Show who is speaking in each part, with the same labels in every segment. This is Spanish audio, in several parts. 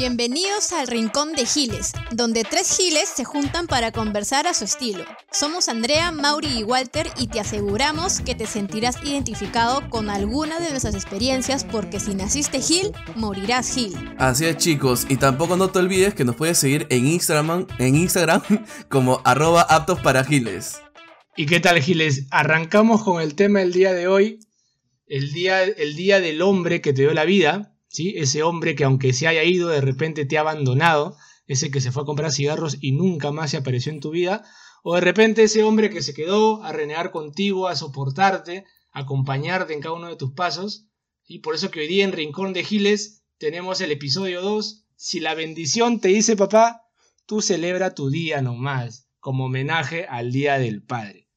Speaker 1: Bienvenidos al Rincón de Giles, donde tres giles se juntan para conversar a su estilo. Somos Andrea, Mauri y Walter y te aseguramos que te sentirás identificado con alguna de nuestras experiencias porque si naciste gil, morirás gil.
Speaker 2: Así es chicos, y tampoco no te olvides que nos puedes seguir en Instagram, en Instagram como arroba aptos para giles.
Speaker 3: ¿Y qué tal giles? Arrancamos con el tema del día de hoy, el día, el día del hombre que te dio la vida ese hombre que aunque se haya ido, de repente te ha abandonado, ese que se fue a comprar cigarros y nunca más se apareció en tu vida, o de repente ese hombre que se quedó a renegar contigo, a soportarte, a acompañarte en cada uno de tus pasos, y por eso que hoy día en Rincón de Giles tenemos el episodio 2, si la bendición te dice papá, tú celebra tu día nomás, como homenaje al Día del Padre.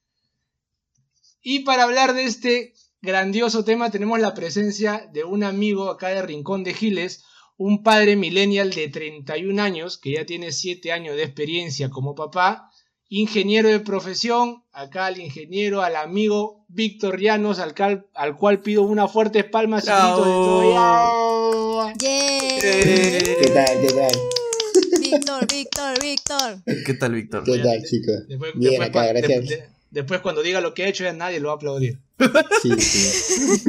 Speaker 3: Y para hablar de este grandioso tema tenemos la presencia de un amigo acá de Rincón de Giles, un padre millennial de 31 años, que ya tiene 7 años de experiencia como papá, ingeniero de profesión, acá al ingeniero, al amigo Víctor Llanos, al, cual, pido una fuerte palma.
Speaker 1: ¿Qué tal?
Speaker 4: ¿Qué tal?
Speaker 1: Víctor, Víctor, Víctor.
Speaker 2: ¿Qué tal, Víctor?
Speaker 4: ¿Qué tal, chicos?
Speaker 3: Bien, acá, gracias. Después, cuando diga lo que ha hecho, ya nadie lo va a aplaudir.
Speaker 4: Sí, sí.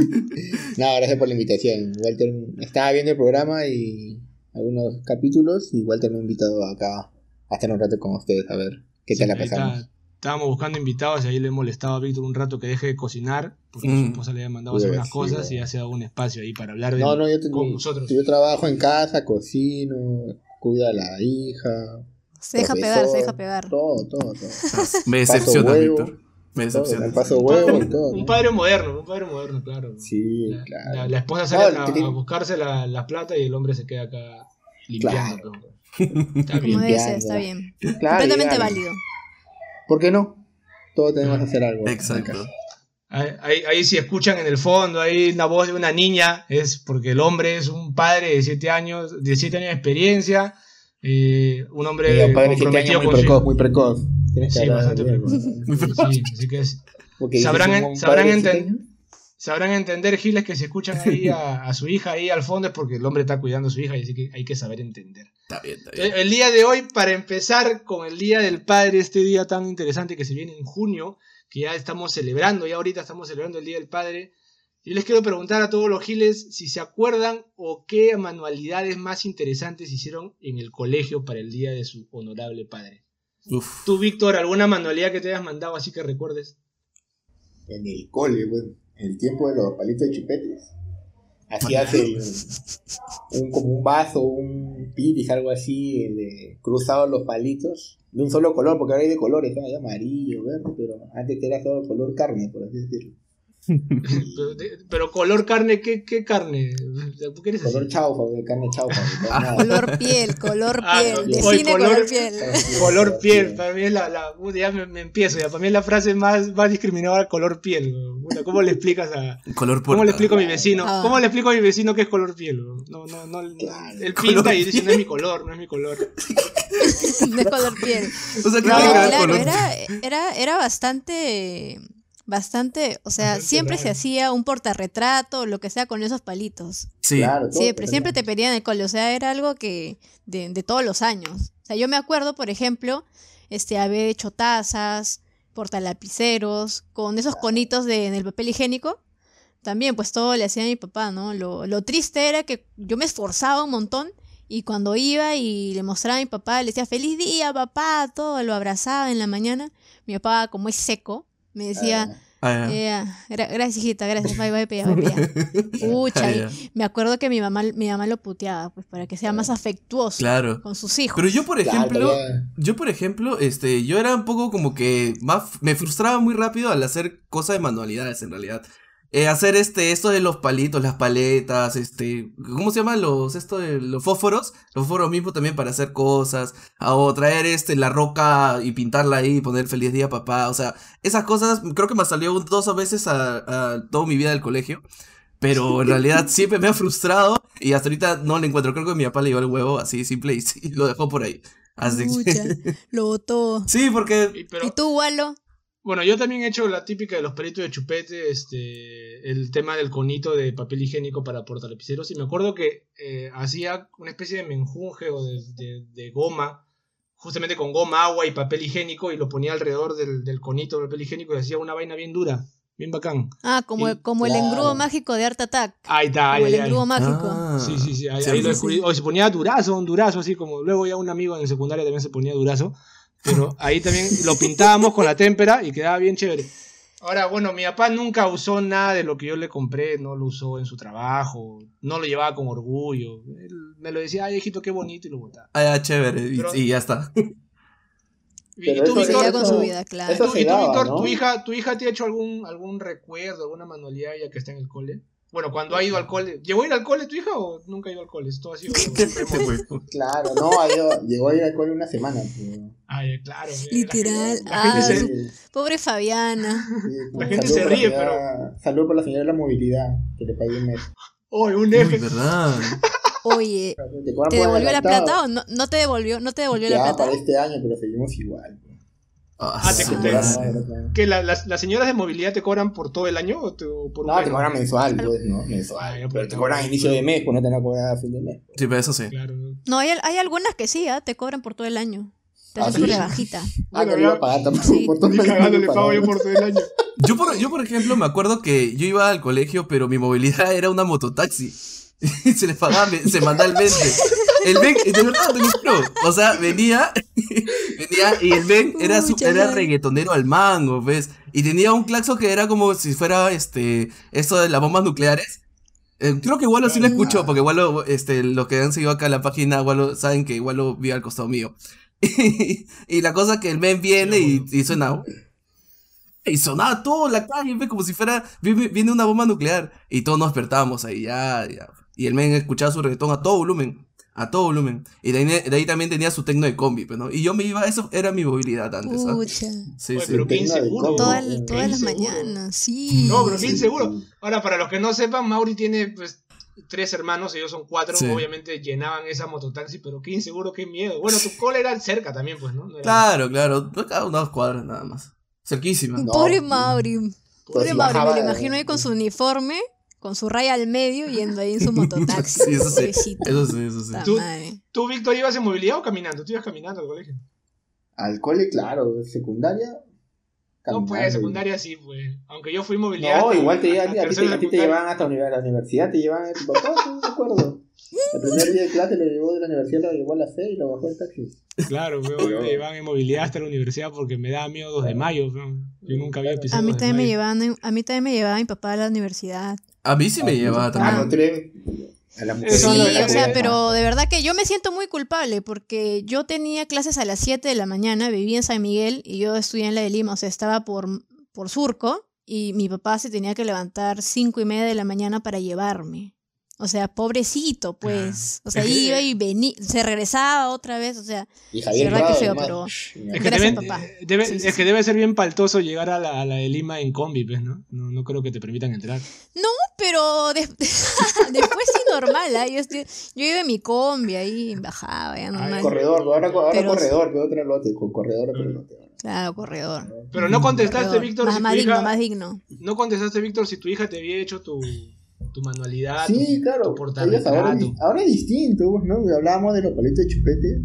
Speaker 4: no, gracias por la invitación. Walter estaba viendo el programa y algunos capítulos y Walter me ha invitado acá a estar un rato con ustedes a ver qué tal la pasamos.
Speaker 3: estábamos buscando invitados y ahí le he molestado a Víctor un rato que deje de cocinar porque su mm. esposa le había mandado hacer unas cosas y hace un espacio ahí para hablar de
Speaker 4: no, no, yo con nosotros. Yo trabajo en casa, cocino, cuido a la hija,
Speaker 1: se deja pegar, se deja pegar.
Speaker 4: Todo, todo, todo.
Speaker 2: Me decepciona, Víctor. Me decepciona.
Speaker 4: paso huevo y todo.
Speaker 3: Un padre moderno, un padre moderno, claro.
Speaker 4: Sí, claro.
Speaker 3: La, esposa sale a, buscarse la, la, plata y el hombre se queda acá limpiando.
Speaker 1: Está bien. Como debe está bien. Completamente válido.
Speaker 4: ¿Por qué no? Todos tenemos que hacer algo.
Speaker 2: Exacto.
Speaker 3: Ahí, ahí, si escuchan en el fondo, hay una voz de una niña, es porque el hombre es un padre de 7 años, de 7 años de experiencia, un hombre comprometido
Speaker 4: muy, precoz, muy precoz.
Speaker 3: Sí, bastante precoz. sí, así que es, sabrán, sabrán, sabrán entender, Giles, que se escuchan ahí a, su hija ahí al fondo es porque el hombre está cuidando a su hija y así que hay que saber entender.
Speaker 2: Está bien, está bien.
Speaker 3: El, día de hoy, para empezar con el Día del Padre, este día tan interesante que se viene en junio, que ya estamos celebrando, ya ahorita estamos celebrando el Día del Padre, y les quiero preguntar a todos los giles si se acuerdan o qué manualidades más interesantes hicieron en el colegio para el día de su honorable padre. Tú, Víctor, ¿alguna manualidad que te hayas mandado así que recuerdes?
Speaker 4: En el cole, bueno, en el tiempo de los palitos de chupetes. Hacías el, un, como un vaso, un piris, algo así, de, cruzado los palitos de un solo color, porque ahora hay de colores, hay amarillo, verde, pero antes era solo color carne, por así decirlo
Speaker 3: pero, color carne, ¿qué, qué carne?
Speaker 4: ¿Qué eres color chaufa, carne chaufa.
Speaker 1: color piel, color ah, piel. Define color, piel.
Speaker 3: Color piel, para mí es la, la ya me, empiezo, ya para mí es la frase más, más discriminada, color piel. ¿Cómo le explicas a
Speaker 2: color
Speaker 3: ¿Cómo le explico a mi vecino? Ah. ¿Cómo le explico a mi vecino que es color piel? No, no, no, él pinta y dice no es mi color, no es mi color.
Speaker 1: no es color piel. O sea, claro, era, era, era bastante bastante, o sea, siempre se hacía un portarretrato, lo que sea, con esos palitos.
Speaker 2: Sí, claro,
Speaker 1: siempre, siempre te pedían el cole, o sea, era algo que de, de, todos los años. O sea, yo me acuerdo, por ejemplo, este, haber hecho tazas, portalapiceros, con esos conitos de, en el papel higiénico. También, pues todo le hacía a mi papá, ¿no? Lo, lo triste era que yo me esforzaba un montón y cuando iba y le mostraba a mi papá, le decía, feliz día, papá, todo, lo abrazaba en la mañana. Mi papá, como es seco, me decía, ah, gracias hijita, gracias, bye, bye, bye, bye. me acuerdo que mi mamá, mi mamá lo puteaba, pues para que sea más afectuoso con sus hijos.
Speaker 2: Pero yo, por ejemplo, yo, por ejemplo, este, yo era un poco como que más, me frustraba muy rápido al hacer cosas de manualidades en realidad. Eh, hacer este, esto de los palitos, las paletas, este, ¿cómo se llaman los, esto de los fósforos? Los fósforos mismos también para hacer cosas, o traer este, la roca y pintarla ahí y poner feliz día papá, o sea, esas cosas creo que me salió dos veces a, a toda mi vida del colegio, pero en realidad siempre me ha frustrado y hasta ahorita no le encuentro, creo que mi papá le dio el huevo así simple y, lo dejó por ahí. Así
Speaker 1: lo botó.
Speaker 2: Sí, porque...
Speaker 1: ¿Y tú, Walo?
Speaker 3: Bueno, yo también he hecho la típica de los palitos de chupete, este, el tema del conito de papel higiénico para portalapiceros. Y me acuerdo que eh, hacía una especie de menjunje o de, de- de goma, justamente con goma, agua y papel higiénico, y lo ponía alrededor del, del conito de papel higiénico y hacía una vaina bien dura, bien bacán.
Speaker 1: Ah, como,
Speaker 3: Y-
Speaker 1: como el engrudo mágico de Art Attack.
Speaker 3: Ahí está, ahí,
Speaker 1: Como el
Speaker 3: ahí,
Speaker 1: engrudo mágico.
Speaker 2: Ah.
Speaker 3: Sí, sí, sí, ahí,
Speaker 2: Sí,
Speaker 3: ahí
Speaker 2: sí,
Speaker 3: lo
Speaker 2: sí.
Speaker 3: O se ponía durazo, un durazo, así como luego ya un amigo en secundaria también se ponía durazo. Pero ahí también lo pintábamos con la témpera y quedaba bien chévere. Ahora, bueno, mi papá nunca usó nada de lo que yo le compré, no lo usó en su trabajo, no lo llevaba con orgullo. Él me lo decía, ay, hijito, qué bonito, y lo botaba.
Speaker 2: Ah, ya, chévere. Y,
Speaker 3: Pero-
Speaker 2: y ya está.
Speaker 3: Y, y tú, Víctor,
Speaker 1: con
Speaker 4: eso-
Speaker 1: su vida, claro.
Speaker 4: eso
Speaker 3: tú-
Speaker 4: se
Speaker 3: y tú,
Speaker 4: daba,
Speaker 3: Víctor,
Speaker 4: ¿no?
Speaker 3: tu hija, tu hija te ha hecho algún, algún recuerdo, alguna manualidad ya que está en el cole. Bueno, cuando ha ido al cole, ¿llegó a ir al cole tu hija o nunca ha ido al cole? Esto ha sido.
Speaker 4: Claro, no, ha ido- llegó a ir al cole una semana. pero-
Speaker 3: Ay, claro. la
Speaker 1: Literal.
Speaker 3: La gente,
Speaker 1: Ah,
Speaker 3: se,
Speaker 1: Pobre Fabiana.
Speaker 4: Sí,
Speaker 3: La gente se
Speaker 4: la
Speaker 3: ríe,
Speaker 4: señora- Saludo por la señora de la movilidad, que le pagué un mes.
Speaker 3: ¡Oh, un
Speaker 2: Uy,
Speaker 3: F!
Speaker 2: verdad.
Speaker 1: Oye,
Speaker 4: ¿Te, cobran
Speaker 1: ¿te
Speaker 4: por
Speaker 1: devolvió la plata o no? ¿No te devolvió, no te devolvió la
Speaker 4: Ya,
Speaker 1: plata?
Speaker 4: para este año, pero seguimos igual.
Speaker 2: Ah,
Speaker 3: Ah, te- te-
Speaker 2: madre.
Speaker 3: ¿Que la- las, las señoras de movilidad te cobran por todo el año o, te- por un
Speaker 4: No, te cobran mensual, pues, ¿no?
Speaker 3: Ah,
Speaker 4: Mensual.
Speaker 3: ya,
Speaker 4: Pero
Speaker 3: pues,
Speaker 4: te
Speaker 3: no.
Speaker 4: cobran a inicio de mes, pues no te van a cobrar a fin de mes.
Speaker 2: Sí, pero eso sí.
Speaker 3: Claro.
Speaker 1: No, hay, hay algunas que sí, ¿ah? te cobran por todo el año. Te
Speaker 4: ¿Ah,
Speaker 1: hacen
Speaker 4: sí?
Speaker 1: tu rebajita.
Speaker 4: Ah, le iba a pagar tampoco
Speaker 1: Sí.
Speaker 4: por todo el año,
Speaker 3: le pago yo por todo el año.
Speaker 2: Yo por, yo, por ejemplo, me acuerdo que yo iba al colegio, pero mi movilidad era una mototaxi. Y se les pagaba, me- se mandaba el 20. El Ben, de verdad, te juro. O sea, venía, venía y el Ben era, su- era reggaetonero al mango, ¿ves? Y tenía un claxon que era como si fuera este, esto de las bombas nucleares. Eh, creo que Wallo sí lo escuchó, porque Wallo, este, los que han seguido acá en la página, Wallo, saben que Wallo vive al costado mío. y la cosa que el men viene y, y suena. Y sonaba todo la calle, como si fuera. Viene, viene una bomba nuclear. Y todos nos despertábamos ahí, ya, ya. Y el men escuchaba su reggaetón a todo volumen. A todo volumen. Y de ahí, de ahí también tenía su tecno de combi, pues, ¿no? Y yo me iba, eso era mi movilidad antes, ¿ah?
Speaker 1: Pucha.
Speaker 2: Sí,
Speaker 3: Oye,
Speaker 2: sí.
Speaker 3: pero qué inseguro.
Speaker 1: Todas,
Speaker 4: Qué
Speaker 1: las
Speaker 3: inseguro.
Speaker 1: mañanas, sí.
Speaker 3: No, pero qué inseguro. Ahora, para los que no sepan, Mauri tiene pues tres hermanos, ellos son cuatro,
Speaker 2: Sí.
Speaker 3: obviamente llenaban esa mototaxi, pero qué inseguro, qué miedo. Bueno, tu cole era cerca también, pues, ¿no?
Speaker 2: Claro, claro. Cada unas cuadras nada más. Cerquísima.
Speaker 4: No.
Speaker 1: Pobre Mauri. Pobre
Speaker 4: si
Speaker 1: Mauri, me lo imagino ahí con su uniforme, con su raya al medio, yendo ahí en su mototaxi.
Speaker 2: Sí, eso sí. Eso sí, eso sí.
Speaker 3: Tú-. ¿Tú, Víctor, ibas en movilidad o caminando? Tú ibas caminando al colegio.
Speaker 4: Al cole, claro. Secundaria.
Speaker 3: No, pues, secundaria sí, pues. Aunque yo fui movilidad.
Speaker 4: No, igual te, a, ti- a te, a ti te llevaban hasta univer- la universidad, te llevaban tu papá, no me acuerdo. El primer día de clase lo llevó de la universidad, lo llevó a la fe y lo bajó el taxi.
Speaker 3: Claro,
Speaker 4: Pero-
Speaker 3: me llevaban en movilidad hasta la universidad porque me daba miedo 2 de mayo. Yo nunca había pisado
Speaker 1: A mí
Speaker 3: 2 de
Speaker 1: también me llevaban, a mí también me llevaba mi papá a la universidad.
Speaker 2: A mí sí me llevaba
Speaker 4: Ah,
Speaker 2: también.
Speaker 4: eres a la mujer.
Speaker 1: Sí, o sea, pero de verdad que yo me siento muy culpable porque yo tenía clases a las 7 de la mañana, vivía en San Miguel y yo estudié en la de Lima, o sea, estaba por, por Surco y mi papá se tenía que levantar cinco y media de la mañana para llevarme. O sea, pobrecito, pues. O sea, iba y venía, se regresaba otra vez, o sea,
Speaker 4: Y Javier
Speaker 1: verdad que feo, pero-
Speaker 3: Es que, deben-
Speaker 1: papá.
Speaker 3: eh, debe,
Speaker 1: Sí, sí,
Speaker 3: es que
Speaker 1: sí.
Speaker 3: debe ser bien paltoso llegar a la, a la de Lima en combi, pues, ¿no? ¿no? No creo que te permitan entrar.
Speaker 1: pero de- después sí normal, ¿ah? yo, estoy- yo iba en mi combi ahí, bajaba, ya normal.
Speaker 4: Corredor, ahora, ahora
Speaker 1: Pero-
Speaker 4: corredor, que otro lote, con corredor lote.
Speaker 1: Claro, corredor.
Speaker 3: Pero no contestaste,
Speaker 1: corredor.
Speaker 3: Víctor,
Speaker 1: Más,
Speaker 3: si
Speaker 1: más
Speaker 3: tu
Speaker 1: digno,
Speaker 3: hija...
Speaker 1: más digno.
Speaker 3: No contestaste, Víctor, si tu hija te había hecho tu, tu manualidad,
Speaker 4: Sí,
Speaker 3: tu,
Speaker 4: claro.
Speaker 3: tu
Speaker 4: ahora, ahora es distinto, pues, ¿no? Hablábamos de los palitos de chupete,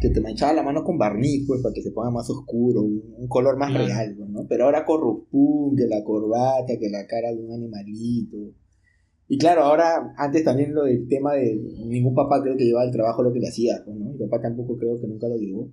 Speaker 4: que te manchaba la mano con barniz, pues, para que se ponga más oscuro, un, un color más
Speaker 3: Claro.
Speaker 4: real, pues, ¿no? Pero ahora corrupum, que la corbata, que la cara de un animalito. Y claro, ahora, antes también lo del tema de ningún papá creo que llevaba al trabajo lo que le hacía, pues, ¿no? Mi papá tampoco creo que nunca lo llevó.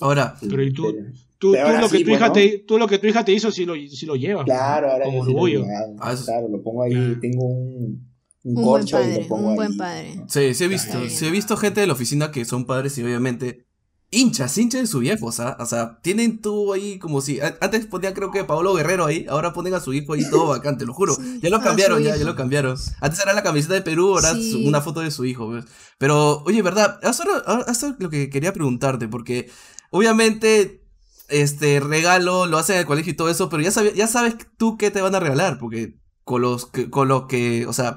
Speaker 2: Ahora,
Speaker 3: Pero ¿y tú?
Speaker 4: Pero-
Speaker 3: Tú,
Speaker 4: Pero
Speaker 3: tú
Speaker 4: ahora
Speaker 3: lo que
Speaker 4: sí,
Speaker 3: tu
Speaker 4: pues,
Speaker 3: hija
Speaker 4: ¿no?
Speaker 3: te, tú lo que tu hija te hizo sí lo, sí lo llevas.
Speaker 4: Claro, ahora lo
Speaker 3: orgullo.
Speaker 2: Ah,
Speaker 4: Claro, lo pongo ahí,
Speaker 3: Claro.
Speaker 4: tengo un, un,
Speaker 1: Un buen
Speaker 4: corcho y
Speaker 1: padre,
Speaker 4: lo pongo
Speaker 1: un buen
Speaker 4: ahí,
Speaker 1: padre.
Speaker 4: ¿no?
Speaker 2: sí, sí he visto,
Speaker 1: Claro.
Speaker 2: sí he visto gente de la oficina que son padres y obviamente hinchas, hinchas de su viejo, o sea, o sea, tienen tú ahí como si, antes ponían creo que Pablo Guerrero ahí, ahora ponen a su hijo ahí todo bacán, te lo juro,
Speaker 1: Sí,
Speaker 2: ya lo cambiaron, ya, ya lo cambiaron, antes era la camiseta de Perú, ahora
Speaker 1: Sí.
Speaker 2: una foto de su hijo, ¿ves? pero oye, verdad, eso era, eso es lo que quería preguntarte, porque obviamente este regalo lo hacen en el colegio y todo eso, pero ya sabes, ya sabes tú qué te van a regalar, porque con los que, con lo que, o sea,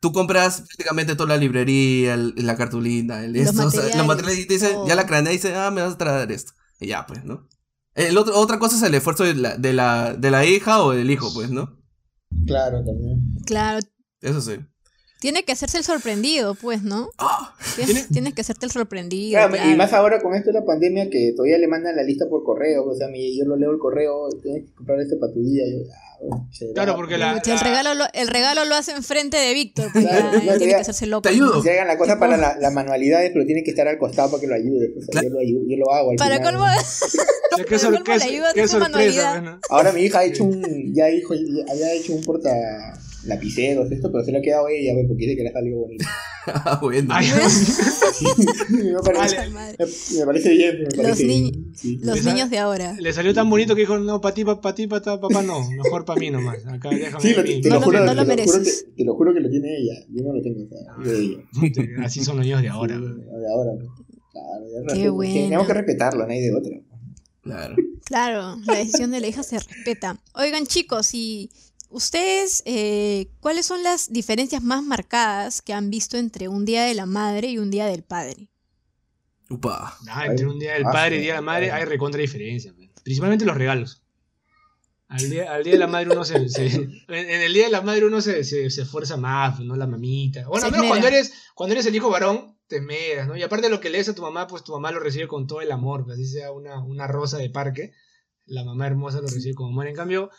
Speaker 2: tú compras prácticamente toda la librería, el- la cartulina, el
Speaker 1: Los
Speaker 2: esto, o sea, los
Speaker 1: materiales,
Speaker 2: y te dicen, ya la cranea y dice, ah, me vas a traer esto. Y ya, pues, ¿no? El otro, otra cosa es el esfuerzo de la, de, la, de la hija o del hijo, pues, ¿no?
Speaker 4: Claro, también.
Speaker 1: Claro,
Speaker 2: Eso sí.
Speaker 1: Tiene que hacerse el sorprendido, pues, ¿no?
Speaker 2: Ah,
Speaker 1: Tienes, tienes que hacerte el sorprendido.
Speaker 4: Claro, Y más ahora con esto de la pandemia que todavía le mandan la lista por correo. O sea, mi- yo lo leo el correo, tienes que comprar esto para tu día. Yo, ah.
Speaker 3: Claro, porque la,
Speaker 1: el, regalo lo, el regalo lo hace enfrente de Víctor, pues
Speaker 4: Claro,
Speaker 1: ya,
Speaker 4: no,
Speaker 1: tiene
Speaker 4: ya-
Speaker 1: que hacerse loco.
Speaker 2: Te ayudo.
Speaker 4: Se hagan la cosa para la- las manualidades, pero tiene que estar al costado para que lo ayude. O sea,
Speaker 2: Claro.
Speaker 4: yo, lo ayudo, yo lo hago. Al
Speaker 1: Para
Speaker 4: final,
Speaker 1: colmo,
Speaker 3: qué, sor- sorpresa. pues.
Speaker 4: Ahora mi hija ha hecho un, ya hijo, ya había hecho un porta lapiceros, esto, pero se lo ha quedado ella, pues, porque quiere que le algo bonito.
Speaker 2: ah, bueno.
Speaker 3: Ay,
Speaker 4: me, parece, me- me parece bien, me parece
Speaker 1: niños-
Speaker 4: bien, sí.
Speaker 1: los
Speaker 3: Esa-
Speaker 1: niños de ahora.
Speaker 3: le salió tan bonito que dijo, no, para ti, para ti, para papá no, mejor para mí nomás. Acá déjame
Speaker 4: Sí, lo- te,
Speaker 1: No
Speaker 4: lo
Speaker 1: lo-
Speaker 4: juro,
Speaker 1: no
Speaker 4: te,
Speaker 1: lo
Speaker 4: lo juro
Speaker 1: mereces.
Speaker 4: que, te lo juro que lo tiene ella. Yo no lo tengo, o sea, de ella.
Speaker 3: Así son los niños de ahora.
Speaker 4: Sí, de ahora. pues. Claro, ya
Speaker 1: Qué bueno.
Speaker 4: Tenemos que respetarlo, no hay de otra.
Speaker 2: Claro.
Speaker 1: Claro, la decisión de la hija se respeta. Oigan, chicos, y ustedes, eh, ¿cuáles son las diferencias más marcadas que han visto entre un día de la madre y un día del padre?
Speaker 2: Upa.
Speaker 3: Ah, entre un día del
Speaker 4: Ah,
Speaker 3: padre y día de la madre hay recontra diferencia. pues. Principalmente los regalos. Al día, al día de la madre uno se, se- en, el día de la madre uno se, se, se esfuerza más, ¿no? La mamita. Bueno, al menos cuando eres, cuando eres el hijo varón, te esmeras, ¿no? Y aparte de lo que lees a tu mamá, pues tu mamá lo recibe con todo el amor, pues, así sea una, una rosa de parque, la mamá hermosa lo recibe con amor. En cambio,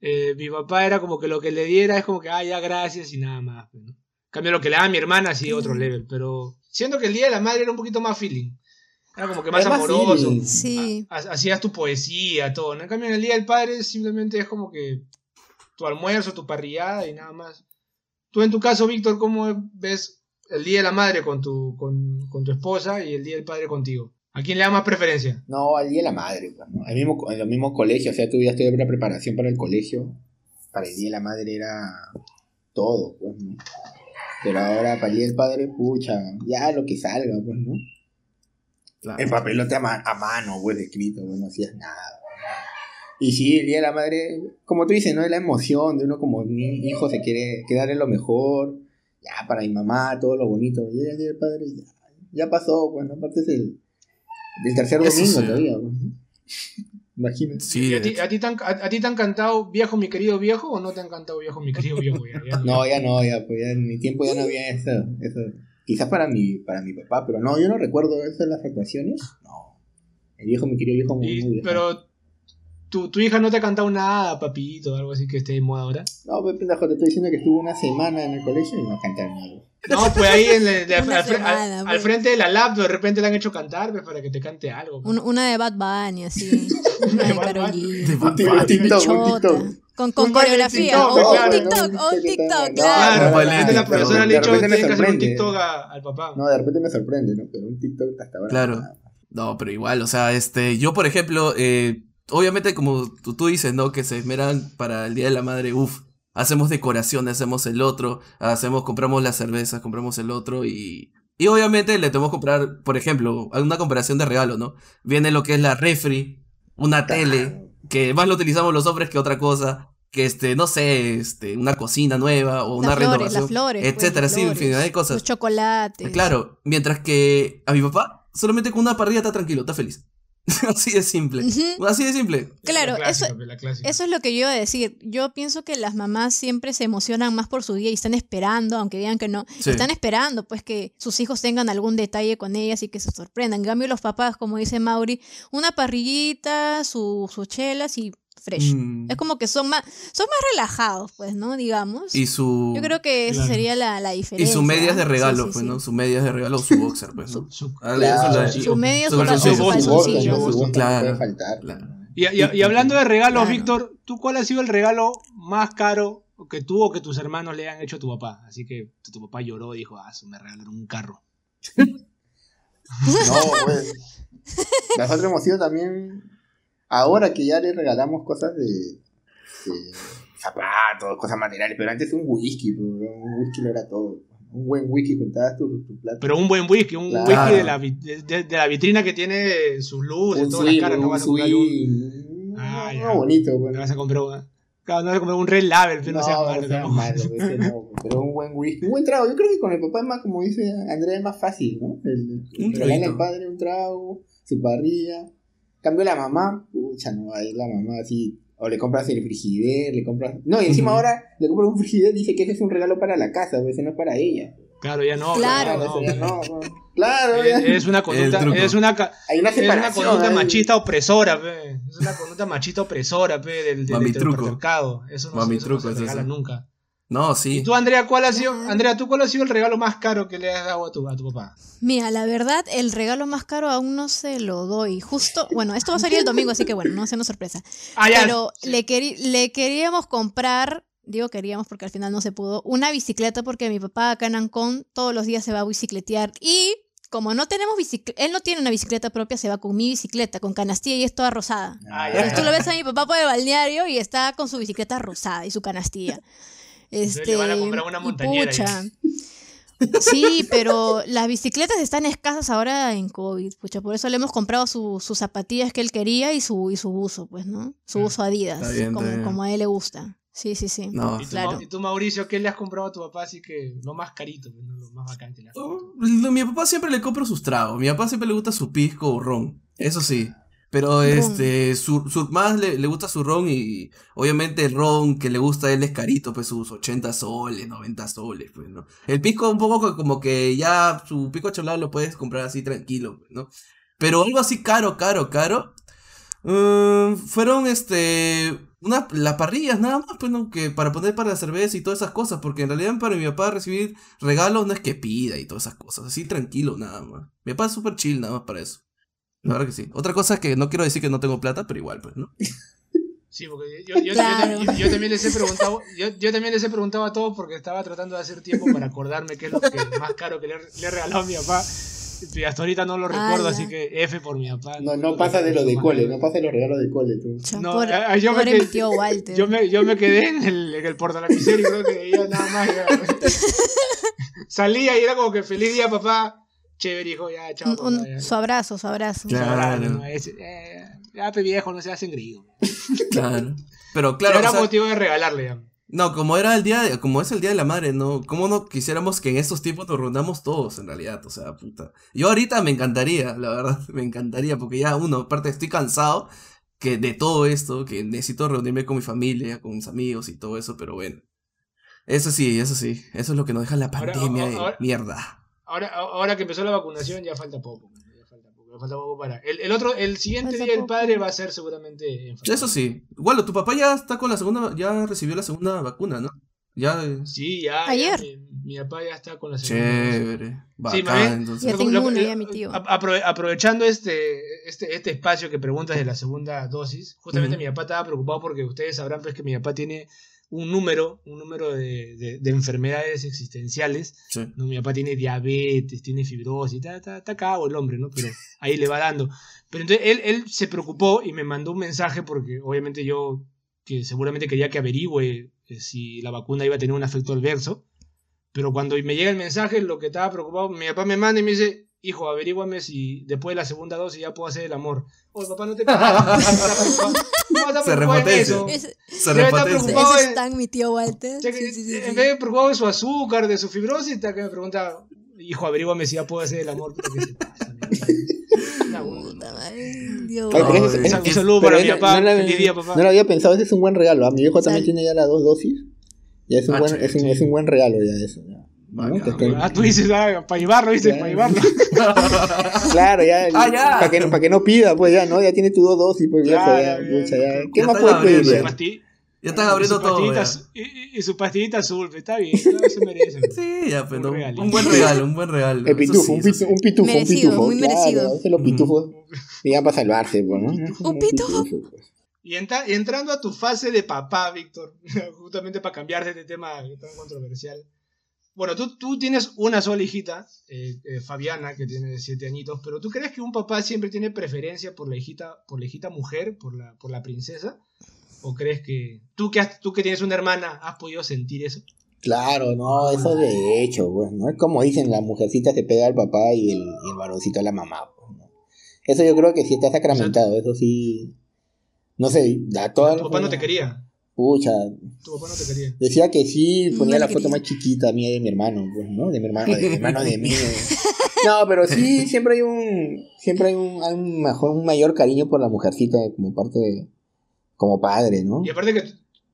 Speaker 3: eh, mi papá era como que lo que le diera es como que, ah, ya, gracias y nada más. pues, ¿no? En cambio, lo que le da a mi hermana, sí, otro level. Pero siento que el día de la madre era un poquito más feeling. Era como que más
Speaker 4: Era
Speaker 3: amoroso.
Speaker 4: feeling.
Speaker 1: Sí.
Speaker 3: Ha- hacías tu poesía, todo. ¿no? En cambio, en el Día del Padre simplemente es como que tu almuerzo, tu parrillada y nada más. Tú, en tu caso, Víctor, ¿cómo ves el Día de la Madre con tu, con, con tu esposa y el Día del Padre contigo? ¿A quién le da más preferencia?
Speaker 4: No, al día de la madre, pues, ¿no? Al mismo, en los mismos colegios, o sea, tú ya estoy en la preparación para el colegio. Para el día de la madre era todo, pues, ¿no? Pero ahora para el día del padre, pucha, ya lo que salga, pues, ¿no?
Speaker 2: claro.
Speaker 4: El papelote a, ma- a mano, pues, escrito, pues, no hacías nada. Y sí, el día de la madre, como tú dices, ¿no? Es la emoción de uno como ni- hijo se quiere que darle lo mejor. Ya, para mi mamá, todo lo bonito. Llega el día del padre, ya, ya pasó, pues, ¿no? Aparte es el, el tercer
Speaker 2: Eso
Speaker 4: domingo
Speaker 2: sí.
Speaker 4: todavía, pues. Imagínate.
Speaker 2: Sí,
Speaker 3: ¿Y a, ti, a ti te han, a- a ti te han cantado viejo mi querido viejo o no te han cantado viejo mi querido viejo? Ya, ya
Speaker 4: No, ya no, ya, pues ya en mi tiempo ya no había eso. eso. Quizás para mi, para mi papá, pero no, yo no recuerdo eso en las actuaciones. No. El viejo, mi querido viejo, muy,
Speaker 3: Y-
Speaker 4: muy viejo.
Speaker 3: pero tu, tu hija no te ha cantado nada, papito, algo así que esté de moda ahora.
Speaker 4: No, pues pendejo, te estoy diciendo que estuvo una semana en el colegio y no cantaron algo.
Speaker 3: No, pues ahí en el- de- al,
Speaker 1: semana, pues.
Speaker 3: al frente de la lap de repente le han hecho cantar pues, para que te cante algo. pues.
Speaker 1: Un- una de Bad Bunny, así. Una de
Speaker 3: Bad
Speaker 1: Karol
Speaker 3: Bunny.
Speaker 1: G.
Speaker 4: Un un un.
Speaker 1: Con, con
Speaker 3: Un
Speaker 1: coreografía.
Speaker 3: TikTok,
Speaker 1: O un
Speaker 3: claro,
Speaker 1: TikTok,
Speaker 4: un
Speaker 1: o un
Speaker 4: TikTok,
Speaker 1: claro.
Speaker 3: Claro, la profesora le ha dicho
Speaker 4: me
Speaker 3: tiene que hacer un. TikTok al papá.
Speaker 4: No, de repente me sorprende, ¿no? Pero un TikTok hasta ahora.
Speaker 2: Claro.
Speaker 4: nada.
Speaker 2: No, pero igual, o sea, este, yo por ejemplo, eh, obviamente como tú, tú dices, ¿no? Que se esmeran para el Día de la Madre, uff, hacemos decoración, hacemos el otro, hacemos, compramos las cervezas, compramos el otro y... Y obviamente le tenemos que comprar, por ejemplo, una comparación de regalo, ¿no? Viene lo que es la refri, una tele, que más lo utilizamos los hombres que otra cosa, que este, no sé, este, una cocina nueva o una
Speaker 1: flores,
Speaker 2: renovación,
Speaker 1: las flores. pues,
Speaker 2: etcétera,
Speaker 1: las
Speaker 2: sí,
Speaker 1: flores,
Speaker 2: infinidad de cosas.
Speaker 1: Los chocolates.
Speaker 2: Claro, mientras que a mi papá, solamente con una parrilla está tranquilo, está feliz. Así de simple. Así de simple.
Speaker 1: Claro,
Speaker 3: clásica,
Speaker 1: eso-. Eso es lo que yo iba a decir. Yo pienso que las mamás siempre se emocionan más por su día y están esperando, aunque digan que no,
Speaker 2: Sí.
Speaker 1: están esperando pues que sus hijos tengan algún detalle con ellas y que se sorprendan. En cambio los papás, como dice Mauri, una parrillita, su- sus chelas y fresh.
Speaker 2: Mm.
Speaker 1: Es como que son más, son más relajados, pues, ¿no? Digamos.
Speaker 2: Y su.
Speaker 1: Yo creo que esa sería la, la
Speaker 2: y
Speaker 1: diferencia.
Speaker 2: sus medias de regalo,
Speaker 1: sí,
Speaker 2: pues,
Speaker 1: sí.
Speaker 2: ¿no? Sus medias de regalo o su boxer, pues, ¿no?
Speaker 3: Su-
Speaker 2: Ah,
Speaker 1: medias,
Speaker 2: su
Speaker 4: voz
Speaker 2: Claro.
Speaker 4: no puede faltar.
Speaker 2: Claro.
Speaker 3: Y, y- y hablando de regalos,
Speaker 1: Claro.
Speaker 3: Víctor, ¿tú cuál ha sido el regalo más caro que tú o que tus hermanos le han hecho a tu papá? Así que tu, tu papá lloró y dijo, ah, me regalaron un carro.
Speaker 4: No, pues. Nosotros hemos sido también. Ahora que ya le regalamos cosas de. de zapatos, cosas materiales, pero antes un whisky, bro, un whisky lo era todo. Un buen whisky juntabas tu, tu plata.
Speaker 3: Pero un buen whisky, un
Speaker 4: Claro.
Speaker 3: whisky de la, de, de- de la vitrina que tiene sus luces, todas las caras, no
Speaker 4: un
Speaker 3: vas a comprar un. Ah,
Speaker 4: no,
Speaker 3: ya.
Speaker 4: bonito,
Speaker 3: te
Speaker 4: pues.
Speaker 3: vas a comprar un, claro, no vas a comprar un Red Label, pero no, seas malo.
Speaker 4: no ese no, pero un buen whisky, un buen trago. Yo creo que con el papá es más, como dice Andrea, es más fácil, ¿no? El,
Speaker 2: traguito.
Speaker 4: al padre un trago, su parrilla. Cambio la mamá, pucha, no, ahí la mamá así, o le compras el frigider, le compras... No, y encima ahora le compras un frigider, dice que ese es un regalo para la casa, pues ese no es para ella.
Speaker 3: Claro, ya no.
Speaker 1: Claro.
Speaker 3: no,
Speaker 4: ya
Speaker 3: no.
Speaker 4: no, no. Claro, ya.
Speaker 3: Es, una conducta,
Speaker 2: truco.
Speaker 3: es una,
Speaker 4: Hay una
Speaker 3: es una conducta
Speaker 4: ahí.
Speaker 3: machista opresora, pe. Es una conducta machista opresora, pe, del, del
Speaker 2: Mami truco.
Speaker 3: heteropatriarcado. Eso no,
Speaker 2: Mami
Speaker 3: se, eso no
Speaker 2: truco
Speaker 3: se
Speaker 2: es
Speaker 3: regala
Speaker 2: eso.
Speaker 3: nunca.
Speaker 2: No,
Speaker 3: ¿Y
Speaker 2: sí.
Speaker 3: tú, Andrea, cuál ha sido, Andrea, tú cuál ha sido el regalo más caro que le has dado a tu, a tu papá?
Speaker 1: Mira, la verdad, el regalo más caro aún no se lo doy. Justo, bueno, esto va a salir el domingo, así que bueno, no sea sorpresa.
Speaker 3: Ah, ya.
Speaker 1: Pero le, queri- le queríamos comprar, digo queríamos porque al final no se pudo, una bicicleta porque mi papá acá en Ancón todos los días se va a bicicletear y como no tenemos bicicleta, él no tiene una bicicleta propia, se va con mi bicicleta, con canastilla y es toda rosada.
Speaker 3: Ah,
Speaker 1: tú lo ves a mi papá por el balneario y está con su bicicleta rosada y su canastilla. Este,
Speaker 3: le van a comprar una
Speaker 1: y
Speaker 3: montañera
Speaker 1: pucha. Sí, pero las bicicletas están escasas ahora en COVID, pucha, por eso le hemos comprado su- sus zapatillas que él quería y su, y su buzo, pues, ¿no? Su
Speaker 3: Mm.
Speaker 1: buzo Adidas,
Speaker 2: bien,
Speaker 1: como, como a él le gusta. Sí, sí, sí.
Speaker 2: No.
Speaker 3: ¿Y tú,
Speaker 1: Claro.
Speaker 3: Y tú, Mauricio, qué le has comprado a tu papá? Así que lo más carito, pues, ¿no? lo más bacán que le has.
Speaker 2: Oh, Mi papá siempre le compro sus tragos. Mi papá siempre le gusta su pisco o ron. Eso sí. Pero este, su, su- más le, le gusta su ron y obviamente el ron que le gusta a él es carito, pues sus 80 soles, 90 soles, pues, ¿no? El pisco un poco co- como que ya su pisco cholado lo puedes comprar así tranquilo, pues, ¿no? Pero algo así caro, caro, caro. mm, fueron este una, las parrillas nada más, pues no, que para poner para la cerveza y todas esas cosas, porque en realidad para mi papá recibir regalos no es que pida y todas esas cosas, así tranquilo nada más. Mi papá es súper chill nada más para eso. La verdad que sí. Otra cosa es que no quiero decir que no tengo plata, pero igual, pues, ¿no?
Speaker 3: Sí, porque yo, yo- yo
Speaker 1: Claro.
Speaker 3: también- yo también les he preguntado, yo, yo también les he preguntado a todos porque estaba tratando de hacer tiempo para acordarme qué es lo que más caro que le, he- le he regalado a mi papá. Y hasta ahorita no lo recuerdo,
Speaker 1: Ala.
Speaker 3: así que F por mi papá.
Speaker 4: No, no pasa de lo de cole, no pasa de los regalos de cole, tú.
Speaker 3: No,
Speaker 1: pobre,
Speaker 3: ah, yo me quedé-
Speaker 1: tío Walter.
Speaker 3: Yo me, yo me quedé en el, en el portalapicero y creo que ya nada más. ya. Salía y era como que feliz día, papá. Chévere, hijo, ya, chao.
Speaker 1: Un-
Speaker 3: papá,
Speaker 1: un-
Speaker 3: ya.
Speaker 1: su abrazo, su abrazo.
Speaker 2: Claro.
Speaker 3: Es- eh, ya, pe viejo, no se hacen grillo.
Speaker 2: Claro. Pero claro,
Speaker 3: era
Speaker 2: o sea,
Speaker 3: motivo de regalarle ya.
Speaker 2: no, como era el día, de- como es el día de la madre, no, cómo no quisiéramos que en estos tiempos nos reunamos todos, en realidad, o sea, puta. Yo ahorita me encantaría, la verdad, me encantaría, porque ya uno, aparte estoy cansado que de todo esto, que necesito reunirme con mi familia, con mis amigos y todo eso, pero bueno. Eso sí, eso sí, eso es lo que nos deja la
Speaker 3: Ahora-
Speaker 2: pandemia de
Speaker 3: ahora-
Speaker 2: mierda.
Speaker 3: Ahora, ahora que empezó la vacunación ya falta poco. Ya falta poco, ya falta poco para. El, el otro, el siguiente
Speaker 1: Falta
Speaker 3: día del
Speaker 1: poco.
Speaker 3: padre va a ser seguramente en
Speaker 2: Eso sí. Bueno, tu papá ya está con la segunda, ya recibió la segunda vacuna, ¿no? Ya. eh,
Speaker 3: Sí, ya. ya,
Speaker 1: Ayer.
Speaker 3: mi, mi papá ya está con la segunda. dosis.
Speaker 2: Chévere.
Speaker 3: Sí,
Speaker 2: Bacán,
Speaker 3: más bien,
Speaker 2: entonces.
Speaker 1: Ya tengo
Speaker 3: lo-
Speaker 1: una, ya, mi tío.
Speaker 3: aprove- aprovechando este, este, este espacio que preguntas de la segunda dosis, justamente mi papá estaba preocupado porque ustedes sabrán pues, que mi papá tiene un número, un número de, de- de enfermedades existenciales.
Speaker 2: Sí.
Speaker 3: ¿no? Mi papá tiene diabetes, tiene fibrosis, está, está, está cagado el hombre, ¿no? Pero ahí le va dando. Pero entonces él, él se preocupó y me mandó un mensaje porque obviamente yo, que seguramente quería que averigüe eh, si la vacuna iba a tener un efecto adverso. Pero cuando me llega el mensaje, lo que estaba preocupado, mi papá me manda y me dice, hijo, averíguame si después de la segunda dosis ya puedo hacer el amor. Oye, papá, no te cagas. ¿Cómo vas a preocupar- cómo vas a
Speaker 2: Se?
Speaker 1: Ese,
Speaker 2: Se
Speaker 3: preocupado.
Speaker 1: ese
Speaker 3: en-
Speaker 1: es tan mi tío Walter. Sí, sí, sí,
Speaker 3: en vez de preocupado de su azúcar, de su fibrosis, está que me pregunta, hijo, averíguame si ya puedo hacer el amor. ¿qué se pasa, mierda? Una huevada.
Speaker 1: Puta madre, Dios.
Speaker 4: Ay, ese-
Speaker 2: Un
Speaker 3: saludo para mi
Speaker 4: no-
Speaker 3: papá.
Speaker 4: no lo-
Speaker 3: Feliz día, papá.
Speaker 4: No lo había pensado, ese es un buen regalo. A mi viejo también tiene ya las dos dosis. Ya es un,
Speaker 2: Ah,
Speaker 4: buen, es un,
Speaker 3: sí.
Speaker 4: es un buen regalo ya eso. ya.
Speaker 3: Ah, tú dices, ah, para llevarlo, dices, para llevarlo.
Speaker 4: Claro, ya.
Speaker 2: Ah, ya.
Speaker 4: Para que, pa' que no pida, pues ya, ¿no? Ya tiene tu dos dosis, pues ya.
Speaker 3: ya,
Speaker 4: ya.
Speaker 3: ya.
Speaker 4: ¿Qué
Speaker 2: Ya
Speaker 4: más puedes pedir?
Speaker 2: abriendo
Speaker 3: Su
Speaker 4: ya?
Speaker 2: Ya están abriendo
Speaker 3: y
Speaker 2: todo. ya.
Speaker 3: Y, y- y su pastillita azul, pues, está bien, no se merece.
Speaker 2: Sí, ya, pero
Speaker 3: Un
Speaker 2: un, buen regalo, un buen regalo.
Speaker 4: El pitufo,
Speaker 2: sí,
Speaker 4: un,
Speaker 2: eso
Speaker 4: pitu-
Speaker 2: sí.
Speaker 4: un pitufo,
Speaker 1: Merecido,
Speaker 4: un pitufo.
Speaker 1: muy
Speaker 4: claro,
Speaker 1: merecido.
Speaker 4: los pitufos llegan para salvarse, pues, ¿no?
Speaker 1: Un pitufo.
Speaker 4: pues.
Speaker 3: Y, entra- y entrando a tu fase de papá, Víctor, justamente para cambiar de este tema tan controversial. Bueno, tú, tú tienes una sola hijita, eh, eh, Fabiana, que tiene siete añitos, pero ¿tú crees que un papá siempre tiene preferencia por la hijita, por la hijita mujer, por la, por la princesa? ¿O crees que tú que, has- tú que tienes una hermana has podido sentir eso?
Speaker 4: Claro, no, eso de hecho, pues, ¿no? Es como dicen, la mujercita se pega al papá y el, y el varoncito a la mamá, pues, ¿no? Eso yo creo que sí está sacramentado, eso sí. No sé, a todas
Speaker 3: Tu papá no te quería.
Speaker 4: Pucha,
Speaker 3: Tu papá no te quería.
Speaker 4: decía que sí, ponía
Speaker 1: No
Speaker 4: la foto
Speaker 1: quería.
Speaker 4: más chiquita mía de mi hermano, pues, ¿no? De mi hermano, de mi hermano de mí. No, pero sí, siempre hay un, siempre hay un, hay un mejor, un mayor cariño por la mujercita como parte de, como padre, ¿no?
Speaker 3: Y aparte que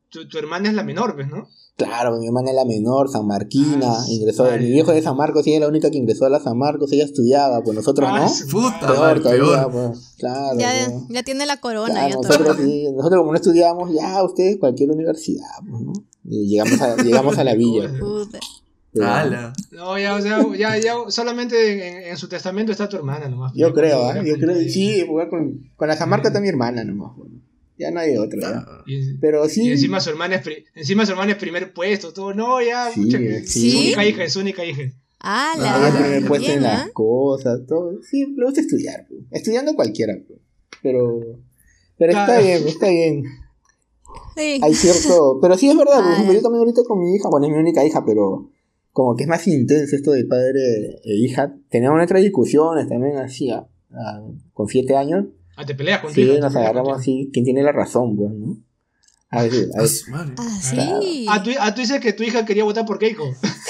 Speaker 3: tu, tu hermana es la menor, pues, ¿no?
Speaker 4: Claro, mi hermana es la menor, San Marquina, ingresó,
Speaker 3: vale.
Speaker 4: mi viejo es de San Marcos, ella es la única que ingresó a la San Marcos, ella estudiaba, pues nosotros
Speaker 3: Ah,
Speaker 4: no.
Speaker 2: Puta.
Speaker 4: Peor todavía,
Speaker 2: peor.
Speaker 4: pues, claro.
Speaker 1: Ya,
Speaker 4: pues.
Speaker 1: ya tiene la corona.
Speaker 4: Claro,
Speaker 1: ya todo.
Speaker 4: nosotros, sí, nosotros como no estudiábamos, ya ustedes cualquier universidad, pues, ¿no? Y llegamos a, llegamos a la villa. pues.
Speaker 1: Puta.
Speaker 2: Ala.
Speaker 3: No, ya, o sea, ya, ya, solamente en, en su testamento está tu hermana nomás.
Speaker 4: Yo creo.
Speaker 3: Ya,
Speaker 4: Yo creo,
Speaker 3: pues,
Speaker 4: sí, pues, con, con la San Marcos está mi hermana nomás, pues. Ya no hay otra.
Speaker 2: Ah.
Speaker 3: Y,
Speaker 4: Pero
Speaker 3: y
Speaker 4: sí,
Speaker 3: encima su hermana es pri- encima su hermana es primer puesto, todo. No, ya,
Speaker 4: Sí,
Speaker 3: pucha, que-
Speaker 4: sí.
Speaker 3: su única hija, es su única hija.
Speaker 1: Ah, la.
Speaker 4: tiene puesto en
Speaker 1: bien,
Speaker 4: las
Speaker 1: ¿ah?
Speaker 4: cosas, todo. Sí, le gusta estudiar, pues. Estudiando cualquiera, pues. Pero, pero está
Speaker 3: Claro.
Speaker 4: bien, está bien.
Speaker 1: Sí.
Speaker 4: Hay cierto. Pero sí es verdad, por
Speaker 1: Ah.
Speaker 4: yo también ahorita con mi hija, bueno, es mi única hija, pero como que es más intenso esto de padre e hija. Teníamos nuestras discusiones también así, a- a- con siete años.
Speaker 3: Ah, te peleas con tu
Speaker 4: Sí, nos agarramos así, quién tiene la razón, pues, ¿no? A veces, a
Speaker 2: Ah, madre.
Speaker 1: Ah,
Speaker 4: Claro.
Speaker 1: sí.
Speaker 3: Ah, tú, ah, tú dices que tu hija quería votar por Keiko.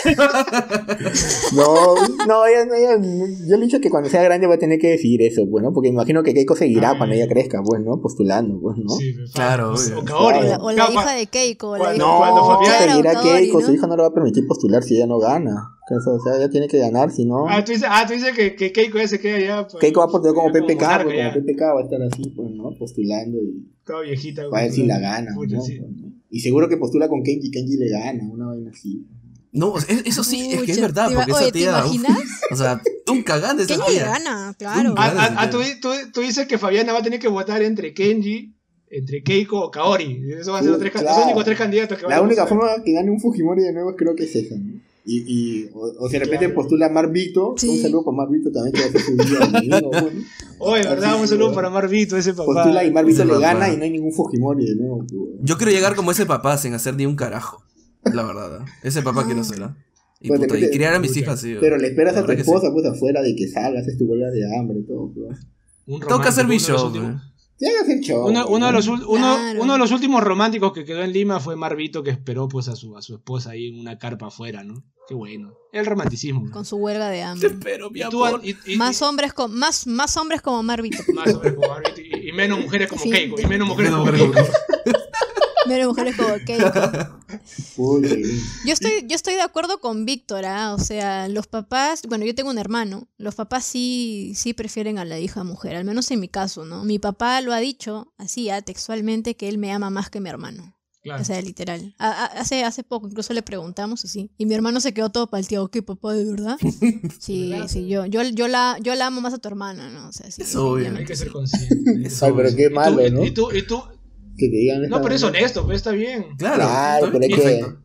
Speaker 4: No, no, ella, ella- yo le he dicho que cuando sea grande va a tener que decidir eso, pues, ¿no? Porque imagino que Keiko seguirá cuando ella crezca, pues, ¿no? Postulando, pues, ¿no?
Speaker 3: Sí, pues,
Speaker 2: Claro,
Speaker 3: O,
Speaker 2: obvio.
Speaker 3: o Kaori.
Speaker 1: O la, o la
Speaker 3: Claro,
Speaker 1: hija de Keiko. o la hija-
Speaker 4: No,
Speaker 3: cuando Fabián-
Speaker 1: Claro,
Speaker 4: seguirá
Speaker 1: Kaori,
Speaker 4: Keiko,
Speaker 1: ¿no?
Speaker 4: su hija no le va a permitir postular si ella no gana. O sea, ella tiene que ganar, si no...
Speaker 3: Ah, tú dices, ah, tú dices que, que Keiko ya se queda ya. pues,
Speaker 4: Keiko va a postular como PPK,
Speaker 3: monarca
Speaker 4: pues,
Speaker 3: ya,
Speaker 4: como PPK va a estar así, pues, ¿no? Postulando y
Speaker 3: Toda viejita.
Speaker 4: va a ver si la gana,
Speaker 3: Pucha,
Speaker 4: ¿no?
Speaker 3: sí.
Speaker 4: Pues, ¿no? Y seguro que postula con Kenji, Kenji le gana, una vaina así.
Speaker 2: No, es- eso sí, es que es verdad, porque esa
Speaker 1: oye, ¿te imaginas?
Speaker 2: o sea, un cagán de esa
Speaker 1: Kenji
Speaker 2: tía.
Speaker 1: gana, claro.
Speaker 2: Ah,
Speaker 3: Ah, ah, tú, tú, tú dices que Fabiana va a tener que votar entre Kenji, entre Keiko o Kaori. Esos van a ser los, tres, tres candidatos que van
Speaker 4: La
Speaker 3: a
Speaker 4: única forma que gane un Fujimori de nuevo creo que es esa. Y, y o, o si de repente
Speaker 3: Claro.
Speaker 4: postula Mar Vito,
Speaker 1: Sí.
Speaker 4: un saludo para Mar Vito también que va a ser su día.
Speaker 3: Oye, ¿verdad? Un saludo para Marvito, ese papá.
Speaker 4: Postula y Mar Vito
Speaker 2: Ese
Speaker 4: le
Speaker 2: papá.
Speaker 4: gana y no hay ningún Fujimori de nuevo.
Speaker 2: Yo quiero llegar como ese papá sin hacer ni un carajo. La verdad. ¿eh? Ese papá quiero ser. ¿eh? Y, puta, y criar a mis
Speaker 3: pucha.
Speaker 2: hijas, sí.
Speaker 4: Pero le esperas a tu
Speaker 2: que sí.
Speaker 4: esposa pues afuera de que salgas, haces tu huelga de hambre y todo. Pues.
Speaker 2: Que hacer mi
Speaker 3: uno de los
Speaker 2: show.
Speaker 3: Uno, uno de los, ul- uno,
Speaker 1: Claro.
Speaker 3: uno de los últimos románticos que quedó en Lima fue Marvito que esperó pues a su, a su esposa ahí en una carpa afuera, ¿no? Qué bueno. El romanticismo. ¿no?
Speaker 1: Con su huelga de
Speaker 2: Te
Speaker 1: hambre.
Speaker 2: espero, mi
Speaker 3: Y tú,
Speaker 2: amor.
Speaker 3: y- y-
Speaker 1: Más hombres con más, más hombres como Marvito.
Speaker 3: más hombres como Marvito y, y menos mujeres como
Speaker 1: Sí.
Speaker 3: Keiko. Y menos mujeres
Speaker 2: Menos
Speaker 3: como Keiko.
Speaker 1: Menos mujeres como Keiko.
Speaker 4: Uy, sí.
Speaker 1: Yo estoy, yo estoy de acuerdo con Víctor, ¿ah? o sea, los papás, bueno, yo tengo un hermano, los papás sí, sí prefieren a la hija mujer, al menos en mi caso, ¿no? Mi papá lo ha dicho así, ¿ah? textualmente, que él me ama más que mi hermano.
Speaker 3: Claro.
Speaker 1: O sea, literal. A- a- hace, hace poco incluso le preguntamos así. Y mi hermano se quedó todo palteado. ¿Qué, papá, de verdad? Sí,
Speaker 3: ¿Verdad?
Speaker 1: sí, yo, yo, yo, la, yo la amo más a tu hermana, ¿no? O sea, sí.
Speaker 2: Es obvio.
Speaker 3: Hay que ser consciente.
Speaker 2: Eso,
Speaker 4: Ay, pero qué
Speaker 3: Y tú-
Speaker 4: malo, ¿no?
Speaker 3: Y tú, y tú,
Speaker 4: Que te digan
Speaker 3: no, pero es honesto, pues está bien.
Speaker 2: Claro,
Speaker 4: Claro, pero es que-
Speaker 2: perfecto.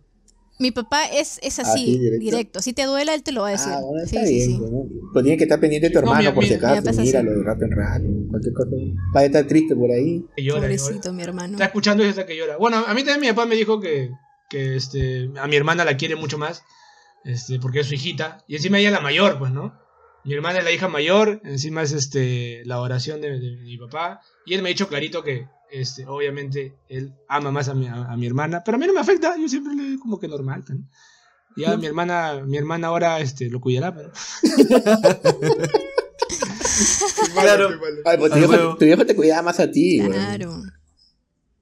Speaker 1: Mi papá es, es así,
Speaker 4: Así, directo.
Speaker 1: directo. Si te duela, él te lo va a decir.
Speaker 4: Ah, bueno,
Speaker 1: sí,
Speaker 4: está
Speaker 1: sí,
Speaker 4: bien.
Speaker 1: sí.
Speaker 4: bueno. Pero tienes que estar pendiente de tu
Speaker 3: No,
Speaker 4: hermano,
Speaker 3: mira,
Speaker 4: por si
Speaker 3: mira,
Speaker 4: acaso. Míralo de rato en rato. Cualquier cosa. Va a estar triste por ahí.
Speaker 3: Que llora, llora.
Speaker 1: Pobrecito, mi hermano.
Speaker 3: Está escuchando y está que llora. Bueno, a mí también mi papá me dijo que, que este, a mi hermana la quiere mucho más, este, porque es su hijita. Y encima ella es la mayor, pues, ¿no? Mi hermana es la hija mayor, encima es este, la oración de, de mi papá. Y él me ha dicho clarito que, este, obviamente, él ama más a mi, a, a mi hermana. Pero a mí no me afecta, yo siempre le como que normal, ¿no? Ya mi hermana, mi hermana ahora este, lo cuidará, pero...
Speaker 2: Claro.
Speaker 4: Ay, pues tu viejo,
Speaker 2: huevo.
Speaker 4: tu viejo te cuidaba más a ti, güey.
Speaker 1: Claro.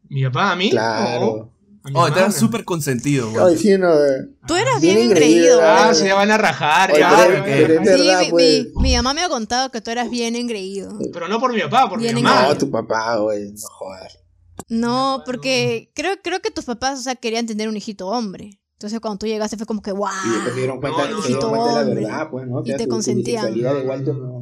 Speaker 3: ¿Mi papá a mí?
Speaker 4: Claro.
Speaker 2: Oh, te eras súper consentido,
Speaker 4: Ay,
Speaker 2: güey.
Speaker 4: sí, no. eh.
Speaker 1: Tú eras
Speaker 4: Bien
Speaker 1: bien
Speaker 4: engreído.
Speaker 3: Ah, se van a rajar,
Speaker 4: Oye,
Speaker 3: ya,
Speaker 4: pero- pero es.
Speaker 1: Sí,
Speaker 4: pues.
Speaker 1: mi- mi mamá me ha contado que tú eras bien engreído.
Speaker 3: Pero no por mi papá, por
Speaker 1: Bien
Speaker 3: mi mamá.
Speaker 4: No, tu papá, güey. No jodas.
Speaker 1: No, porque creo, creo que tus papás, o sea, querían tener un hijito hombre. Entonces cuando tú llegaste fue como que, ¡guau!
Speaker 4: Y después se dieron cuenta,
Speaker 3: no, no,
Speaker 4: se dieron
Speaker 1: no.
Speaker 4: cuenta de la
Speaker 1: Hombre.
Speaker 4: verdad, pues, ¿no?
Speaker 1: Y te
Speaker 4: tu
Speaker 1: consentían.
Speaker 4: de Walter no.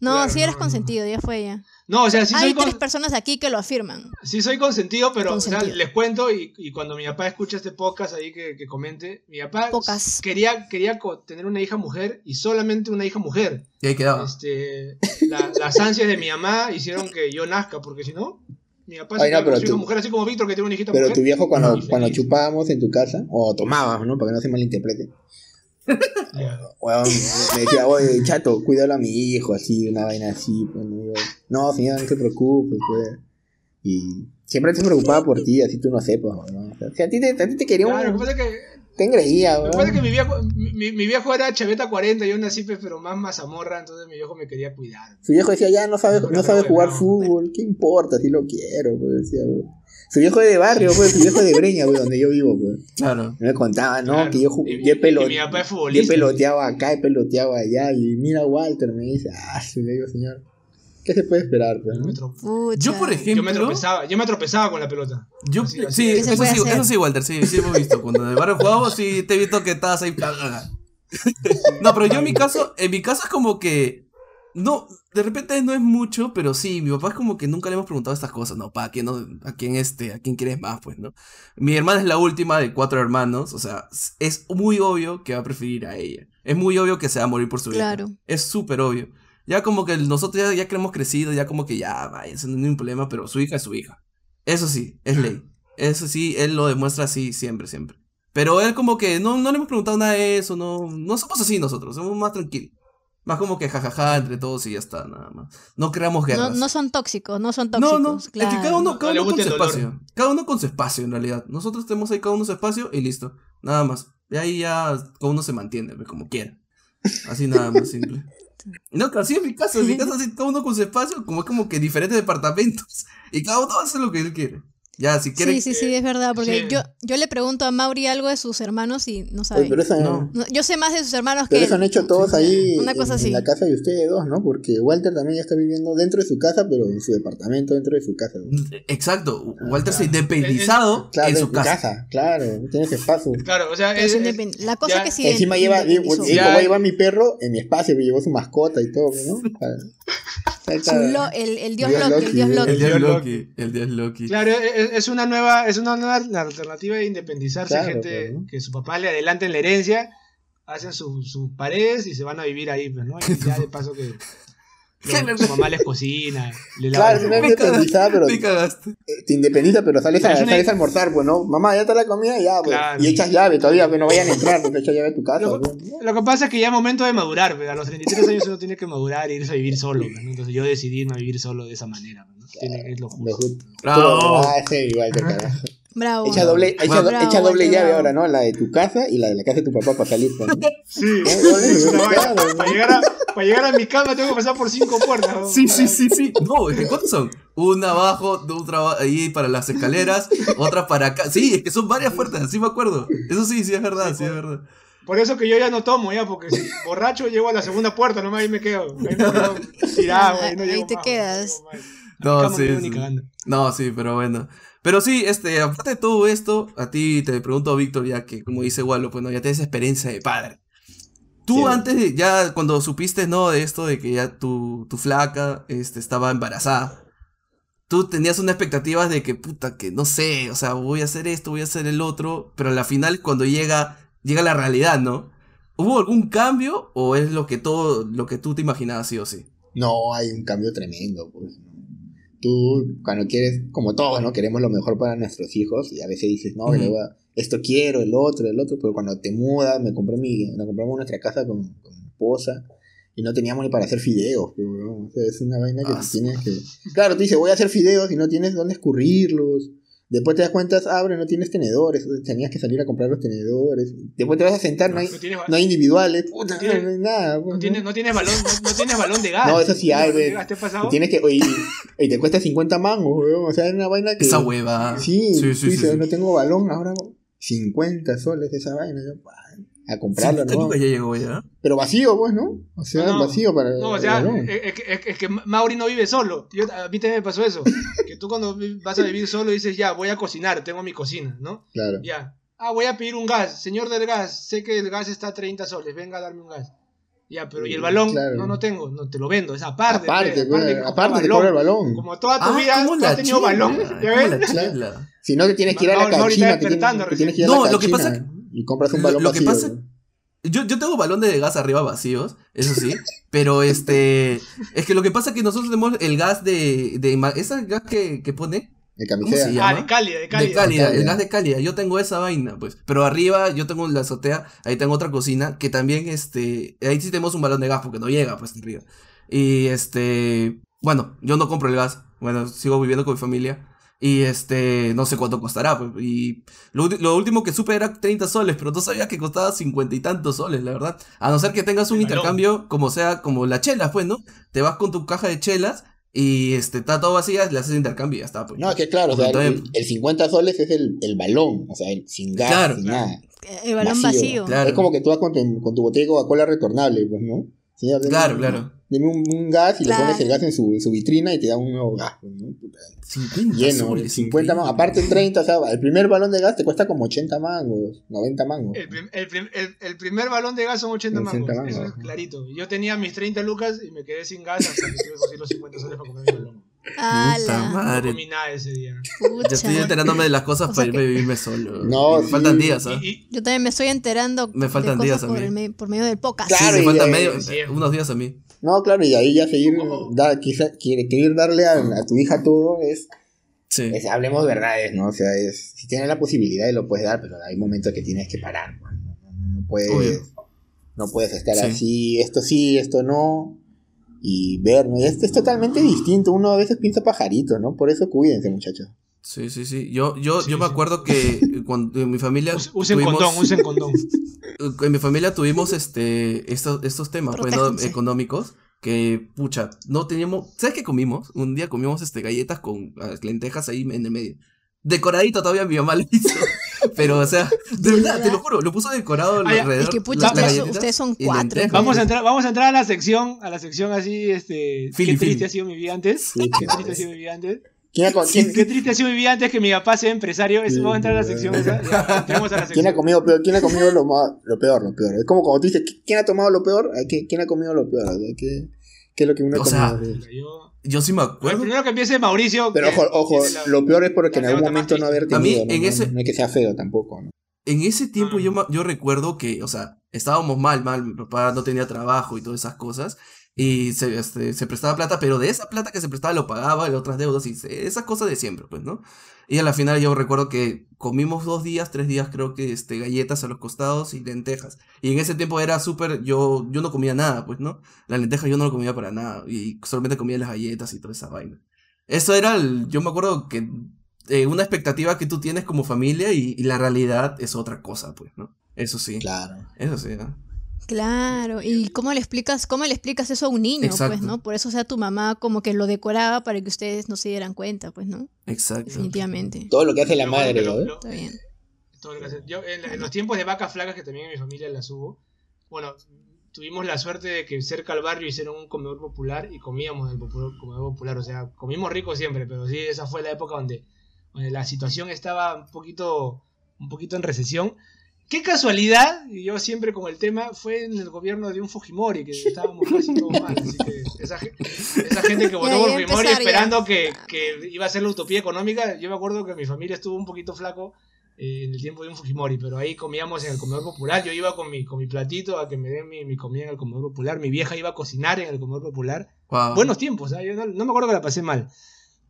Speaker 1: No,
Speaker 3: Claro,
Speaker 1: sí eres
Speaker 3: no, no.
Speaker 1: consentido, ya fue ya.
Speaker 3: No, o sea, sí
Speaker 1: Hay
Speaker 3: soy,
Speaker 1: tres personas aquí que lo afirman.
Speaker 3: sí soy consentido, pero o sea,
Speaker 1: Consentido.
Speaker 3: les cuento y, y cuando mi papá escucha este podcast ahí que, que comente, mi papá
Speaker 1: Pocas.
Speaker 3: quería, quería tener una hija mujer y solamente una hija mujer.
Speaker 2: Y ahí quedaba.
Speaker 3: Este, la- las ansias de mi mamá hicieron que yo nazca, porque si no, mi papá
Speaker 4: Ay, no, pero tú-
Speaker 3: mujer, así como Víctor que tiene una hijita
Speaker 4: Pero
Speaker 3: mujer.
Speaker 4: tu viejo cuando, cuando chupábamos en tu casa, o tomábamos, ¿no? Para que no se malinterprete. Me decía, oye, chato, cuídalo a mi hijo, así, una vaina así. Pues, yo, no, señor, no se preocupe, pues. Y siempre se preocupaba por ti, así tú no sepas, ¿no? O sea, si a ti te, a ti te quería un-
Speaker 3: Claro, lo que pasa es que
Speaker 4: te engreía,
Speaker 3: Lo que
Speaker 4: weón.
Speaker 3: pasa es que mi viejo, mi, mi viejo era chaveta 40, yo nací pues, pero más mazamorra, entonces mi viejo me quería cuidar.
Speaker 4: Su viejo decía, ya no sabe, no sabe jugar
Speaker 3: no.
Speaker 4: fútbol, ¿qué importa? Si lo quiero, pues decía, weón. Su viejo es de barrio, pues, su viejo es de Breña, pues, donde yo vivo, pues.
Speaker 2: Claro.
Speaker 4: Me contaba, no,
Speaker 3: Claro.
Speaker 4: que yo,
Speaker 3: Y-
Speaker 4: yo, pelo-
Speaker 3: y mi papá es
Speaker 4: yo peloteaba acá, he peloteaba allá, y mira Walter, me dice, ah, sí, le digo, señor, ¿qué se puede esperar, pues,
Speaker 3: Yo
Speaker 4: no?
Speaker 2: Yo, por
Speaker 3: yo
Speaker 2: ejemplo.
Speaker 3: me tropezaba, yo me tropezaba con la pelota.
Speaker 2: Yo,
Speaker 3: Así,
Speaker 2: sí,
Speaker 1: ¿Qué se
Speaker 2: eso sí, eso sí, Walter, sí, sí hemos visto. Cuando en el barrio jugamos, sí te he visto que estabas ahí. No, pero yo en mi caso, en mi caso es como que. No, de repente no es mucho, pero sí, mi papá es como que nunca le hemos preguntado estas cosas, ¿no? ¿Para quién, no, a quién este, a quién quieres más, pues, ¿no? Mi hermana es la última de cuatro hermanos, o sea, es muy obvio que va a preferir a ella. Es muy obvio que se va a morir por su hija.
Speaker 1: Claro.
Speaker 2: Es súper obvio. Ya como que nosotros ya, ya que hemos crecido, ya como que ya, vaya, eso no es ningún problema, pero su hija es su hija. Eso sí, es ley. Eso sí, él lo demuestra así siempre, siempre. Pero él como que no, no le hemos preguntado nada de eso, no, no somos así nosotros, somos más tranquilos. Más como que jajaja entre todos y ya está, nada más. No creamos
Speaker 1: No,
Speaker 2: guerras.
Speaker 1: no son tóxicos, no son
Speaker 2: no,
Speaker 1: tóxicos.
Speaker 2: no, es que cada uno, cada
Speaker 3: No le
Speaker 2: uno con su espacio. Cada uno con su espacio en realidad. Nosotros tenemos ahí cada uno su espacio y listo. Nada más. Y ahí ya cada uno se mantiene, como quiera. Así nada más simple. No, así es mi caso, en mi caso así cada uno con su espacio, como es como que diferentes departamentos. Y cada uno hace lo que él quiere. Ya, si quiere.
Speaker 1: Sí, sí, sí, es verdad, porque
Speaker 3: Sí.
Speaker 1: yo, yo le pregunto a Mauri algo de sus hermanos y no
Speaker 4: Oye,
Speaker 1: sabe.
Speaker 4: pero eso,
Speaker 2: No.
Speaker 1: Yo sé más de sus hermanos
Speaker 4: pero
Speaker 1: que
Speaker 4: eso han hecho todos ahí
Speaker 1: Una cosa
Speaker 4: en,
Speaker 1: así.
Speaker 4: en la casa de ustedes dos, ¿no? Porque Walter también ya está viviendo dentro de su casa, pero en su departamento dentro de su casa. weón.
Speaker 2: Exacto. Walter se ha independizado
Speaker 4: Claro,
Speaker 2: en
Speaker 4: en
Speaker 2: su casa.
Speaker 4: casa, claro, tienes espacio.
Speaker 3: Claro, o sea, es,
Speaker 1: es
Speaker 3: es-
Speaker 1: independ- La cosa
Speaker 3: ya-
Speaker 1: que sí.
Speaker 4: Encima lleva, como lleva mi perro en mi espacio, me llevó su mascota y todo, ¿no?
Speaker 1: Su lo- el, el dios
Speaker 4: Dios
Speaker 1: Loki, el dios
Speaker 4: Loki.
Speaker 2: El dios Loki. El dios Loki.
Speaker 3: Claro, es, es una nueva, es una nueva alternativa de independizarse,
Speaker 4: Claro,
Speaker 3: gente que su papá le adelanten la herencia, hacen su- sus paredes y se van a vivir ahí, pues, ¿no? Y ya de paso que su mamá les cocina, le lava
Speaker 4: Claro,
Speaker 3: la
Speaker 4: no
Speaker 3: ropa.
Speaker 4: independizada, pero
Speaker 2: Me cagaste.
Speaker 4: eh, te independiza, pero sales a, sales a almorzar, pues, ¿no? Mamá, ya está la comida, ya, pues.
Speaker 3: Claro.
Speaker 4: Y echas llave todavía, que no vayan a entrar, porque echas llave a tu casa,
Speaker 3: Lo,
Speaker 4: pues.
Speaker 3: lo que pasa es que ya es momento de madurar, pues, a los 33 años uno tiene que madurar e irse a vivir solo, pues, ¿no? Entonces yo decidí irme a vivir solo de esa manera, pues, ¿no? Tiene- es lo justo.
Speaker 2: Bravo.
Speaker 4: Ah, ese igual te carajo.
Speaker 1: Bravo.
Speaker 4: Echa doble, echa,
Speaker 2: Bravo,
Speaker 4: do- echa doble llave
Speaker 1: bravo.
Speaker 4: ahora, ¿no? La de tu casa y la de la casa de tu papá para salir. ¿no?
Speaker 3: Sí, para, llegar a, para llegar a mi cama tengo que pasar por cinco puertas. ¿no?
Speaker 2: Sí, sí, sí, sí. No, es que ¿cuántos son? Una abajo, otra ahí para las escaleras, otra para acá. Sí, es que son varias puertas, sí me acuerdo. Eso sí, sí es verdad, sí es verdad.
Speaker 3: Por eso que yo ya no tomo, ya, porque si borracho llego a la segunda puerta, nomás ahí me quedo. Ahí me quedo tirado, güey, no
Speaker 1: Ahí te
Speaker 3: más,
Speaker 1: quedas.
Speaker 3: no
Speaker 2: No, sí. No, sí, pero bueno. Pero sí, este, aparte de todo esto, a ti te pregunto, Víctor, ya que como dice Wallo, pues no, ya tienes experiencia de padre. Tú
Speaker 4: Sí.
Speaker 2: antes, de- ya cuando supiste, ¿no? De esto, de que ya tu, tu flaca este, estaba embarazada, tú tenías una expectativa de que, puta, que no sé, o sea, voy a hacer esto, voy a hacer el otro, pero a la final cuando llega, llega la realidad, ¿no? ¿Hubo algún cambio o es lo que todo, lo que tú te imaginabas sí o sí?
Speaker 4: No, hay un cambio tremendo, pues. Tú, cuando quieres, como todos, ¿no? Queremos lo mejor para nuestros hijos y a veces dices, no,
Speaker 2: Ujú.
Speaker 4: le voy a- esto quiero, el otro, el otro, pero cuando te mudas, me compré mi, nos compramos nuestra casa con, con mi esposa y no teníamos ni para hacer fideos, pues, weón. O sea, es una vaina que
Speaker 2: Ah,
Speaker 4: tienes que... Claro, tú dices, voy a hacer fideos y no tienes dónde escurrirlos. Después te das cuenta, abre, no tienes tenedores, tenías que salir a comprar los tenedores. Después te vas a sentar, no hay,
Speaker 3: No tienes,
Speaker 4: no hay individuales, puta,
Speaker 3: No tienes-
Speaker 4: no hay nada. pues,
Speaker 3: no tienes, no tienes balón, no, no tienes balón de gas.
Speaker 4: No, eso sí hay,
Speaker 3: ¿No
Speaker 4: ve.
Speaker 3: gas ¿Te ha pasado?
Speaker 4: Y tienes que, oye, y te cuesta 50 mangos, weón. O sea, es una vaina que.
Speaker 2: Esa hueva.
Speaker 4: Sí,
Speaker 2: sí, sí.
Speaker 4: dices,
Speaker 2: sí.
Speaker 4: no tengo balón, ahora 50 soles esa vaina. yo, a comprarlo,
Speaker 2: 50
Speaker 4: ¿no?
Speaker 2: lucas ya llegó ya.
Speaker 4: Pero vacío, pues, ¿no? O sea,
Speaker 3: No, no.
Speaker 4: vacío para.
Speaker 3: No, o sea, es, es que- es que- Mauri no vive solo. Yo, a mí también me pasó eso. Que tú cuando vas a vivir solo dices, ya, voy a cocinar, tengo mi cocina, ¿no?
Speaker 4: Claro.
Speaker 3: Ya. Ah, voy a pedir un gas. Señor del gas, sé que el gas está a 30 soles, venga a darme un gas. Ya, pero ¿y el
Speaker 4: Mm,
Speaker 3: balón?
Speaker 4: claro.
Speaker 3: No, no tengo, no te lo vendo, es aparte.
Speaker 4: aparte,
Speaker 3: pe,
Speaker 4: pues,
Speaker 3: comprar
Speaker 4: aparte te cobra el balón.
Speaker 3: Como toda tu
Speaker 2: Ah,
Speaker 3: vida tú has tenido
Speaker 2: chela,
Speaker 3: balón, ¿ya
Speaker 2: como
Speaker 3: ves?
Speaker 4: Si no, te tienes que ir a la
Speaker 3: Mauri- Mauri está
Speaker 4: cachina. Que tienes,
Speaker 3: despertando
Speaker 4: que tienes que ir a
Speaker 2: recién.
Speaker 4: la
Speaker 2: No, lo que pasa
Speaker 4: y compras un
Speaker 2: lo-
Speaker 4: balón
Speaker 2: lo que
Speaker 4: vacío.
Speaker 2: pasa-
Speaker 4: weón.
Speaker 2: Yo, yo tengo balones de gas arriba vacíos, eso sí, pero este, es que lo que pasa es que nosotros tenemos el gas de, de ese gas que, que pone,
Speaker 4: De
Speaker 2: ¿Cómo
Speaker 4: camisea.
Speaker 2: se llama?
Speaker 3: Ah, de cálida, de
Speaker 2: de
Speaker 3: cálida.
Speaker 2: cálida, el
Speaker 4: Cálida.
Speaker 2: gas de cálida, yo tengo esa vaina, pues, pero arriba yo tengo la azotea, ahí tengo otra cocina, que también, este, ahí sí tenemos un balón de gas porque no llega, pues, arriba, y este, bueno, yo no compro el gas, bueno, sigo viviendo con mi familia, Y este, no sé cuánto costará. Pues, y lo, último que supe era 30 soles, pero no sabía que costaba 50 y tantos soles, la verdad. A no ser que tengas un intercambio, como sea, como las chelas, pues, ¿no? Te vas con tu caja de chelas y este, está todo vacía, le haces intercambio y ya está, pues.
Speaker 4: No, es que claro, o sea, el, el 50 soles es el, el balón, o sea, el- sin gas,
Speaker 2: Claro,
Speaker 4: sin
Speaker 3: claro.
Speaker 4: nada.
Speaker 1: El balón vacío.
Speaker 2: Claro.
Speaker 4: Es como que tú vas con tu, con tu botella de Coca-Cola retornable, pues, ¿no? Señor, deme
Speaker 2: Claro, claro.
Speaker 4: Deme un, un gas y
Speaker 1: Claro.
Speaker 4: le pones el gas en su, en su vitrina y te da un nuevo gas, pues, ¿no? Puta,
Speaker 2: 50
Speaker 4: Lleno,
Speaker 2: soles,
Speaker 4: 50 mangos. Aparte 30, o sea, el primer balón de gas te cuesta como 80 mangos, 90 mangos.
Speaker 3: El, prim- el prim- el- el primer balón de gas son 80 mangos.
Speaker 4: 80 mangos,
Speaker 3: Eso es clarito. Yo tenía mis 30 lucas y me quedé sin gas hasta que tuve que conseguir los 50 soles para comer mi balón.
Speaker 2: Puta.
Speaker 3: No
Speaker 2: madre.
Speaker 3: comí nada ese día.
Speaker 2: Ya estoy
Speaker 1: Pucha.
Speaker 2: enterándome de las cosas
Speaker 1: O sea
Speaker 2: para irme
Speaker 1: que-
Speaker 2: a vivirme solo.
Speaker 4: No,
Speaker 2: me
Speaker 4: sí.
Speaker 2: faltan días.
Speaker 3: Y, y-
Speaker 1: Yo también me estoy enterando
Speaker 2: Me faltan
Speaker 1: de
Speaker 2: días
Speaker 1: cosas
Speaker 2: a
Speaker 1: por,
Speaker 2: mí.
Speaker 1: el me- por medio del podcast.
Speaker 4: Claro,
Speaker 2: sí, me faltan
Speaker 4: de-
Speaker 2: medio,
Speaker 3: sí.
Speaker 2: unos días a mí.
Speaker 4: No, claro, y ahí ya seguir, da, quizá, quiere, querer darle a, a tu hija todo es,
Speaker 2: Sí.
Speaker 4: es- hablemos verdades, ¿no? O sea, es, si tienes la posibilidad y lo puedes dar, pero hay momentos que tienes que parar, ¿no? No, no puedes,
Speaker 2: Obvio.
Speaker 4: no puedes estar
Speaker 2: Sí.
Speaker 4: así, esto sí, esto no, y ver, ¿no? Esto es totalmente distinto, uno a veces piensa pajarito, ¿no? Por eso cuídense, muchachos.
Speaker 2: Sí, sí, sí. Yo, yo,
Speaker 3: Sí,
Speaker 2: yo me
Speaker 3: sí.
Speaker 2: acuerdo que cuando en mi familia.
Speaker 3: us- usen
Speaker 2: tuvimos-
Speaker 3: condón, usen condón.
Speaker 2: En mi familia tuvimos este estos, estos temas pues, ¿no? Económicos. Que, pucha, no teníamos. ¿Sabes qué comimos? Un día comimos este galletas con ah, lentejas ahí en el medio. Decoradito todavía mi mamá lo hizo. Pero, o sea, de verdad, te lo juro, lo puso decorado
Speaker 3: ya.
Speaker 2: alrededor.
Speaker 1: Es que, pucha,
Speaker 2: las- las
Speaker 1: ustedes- son cuatro.
Speaker 3: Vamos a entrar, vamos a entrar a la sección, a la sección así, este.
Speaker 2: Fili,
Speaker 3: qué triste
Speaker 2: Fili.
Speaker 3: ha sido mi vida antes.
Speaker 4: Sí,
Speaker 3: Qué triste ha sido mi vida antes.
Speaker 4: ¿Quién ha,
Speaker 3: Qué triste ha sido mi vida antes que mi papá sea empresario. Eso, vamos a entrar a la sección. Ya, a la
Speaker 4: quién ha comido peor? ¿Quién ha comido lo, lo peor? Lo peor. Es como cuando tú dices, ¿quién ha tomado lo peor? ¿A qué- ¿Quién ha comido lo peor? ¿Qué, qué es lo que uno ha
Speaker 2: O sea,
Speaker 4: comido?
Speaker 3: Yo
Speaker 2: sí me acuerdo.
Speaker 3: primero que empiece Mauricio.
Speaker 4: Pero ojo, ojo,
Speaker 3: la-
Speaker 4: lo peor es porque en algún momento no haber
Speaker 2: A mí,
Speaker 4: tenido. ¿no?
Speaker 2: en
Speaker 4: No-
Speaker 2: ese-
Speaker 4: no es que sea feo tampoco, ¿no?
Speaker 2: En ese tiempo
Speaker 3: Ah.
Speaker 2: yo, yo recuerdo que, o sea, estábamos mal, mal, mi papá no tenía trabajo y todas esas cosas, y se, este, se prestaba plata, pero de esa plata que se prestaba lo pagaba, y otras deudas, y se- esas cosas de siempre, pues, ¿no? Y a la final yo recuerdo que comimos dos días, tres días creo que, este, galletas a los costados y lentejas, y en ese tiempo era súper, yo, yo no comía nada, pues, ¿no? Las lentejas yo no lo comía para nada, y solamente comía las galletas y toda esa vaina. Eso era, el, yo me acuerdo que eh, una expectativa que tú tienes como familia y, y la realidad es otra cosa, pues, ¿no? Eso sí.
Speaker 4: Claro.
Speaker 2: Eso sí, ¿no?
Speaker 1: Claro, y cómo le explicas, cómo le explicas eso a un niño,
Speaker 2: Exacto.
Speaker 1: pues, ¿no? Por eso, o sea, tu mamá como que lo decoraba para que ustedes no se dieran cuenta, pues, ¿no?
Speaker 2: Exacto.
Speaker 1: Definitivamente.
Speaker 4: Todo lo que hace la madre, ¿no?
Speaker 3: lo-
Speaker 1: Está bien.
Speaker 3: Todo hace- Yo, en, en los tiempos de vacas flacas, que también en mi familia las hubo, bueno, tuvimos la suerte de que cerca al barrio hicieron un comedor popular y comíamos en el popu- comedor popular. O sea, comimos rico siempre, pero sí, esa fue la época donde, donde la situación estaba un poquito, un poquito en recesión. Qué casualidad, y yo siempre con el tema, fue en el gobierno de un Fujimori, que estábamos casi todos mal. Así que esa, ge- esa gente que votó por Fujimori esperando que, que iba a ser la utopía económica, yo me acuerdo que mi familia estuvo un poquito flaco eh, en el tiempo de un Fujimori, pero ahí comíamos en el comedor popular. Yo iba con mi, con mi platito a que me den mi, mi comida en el comedor popular. Mi vieja iba a cocinar en el comedor popular.
Speaker 2: Wow.
Speaker 3: Buenos tiempos, ¿ah? yo no, no me acuerdo que la pasé mal.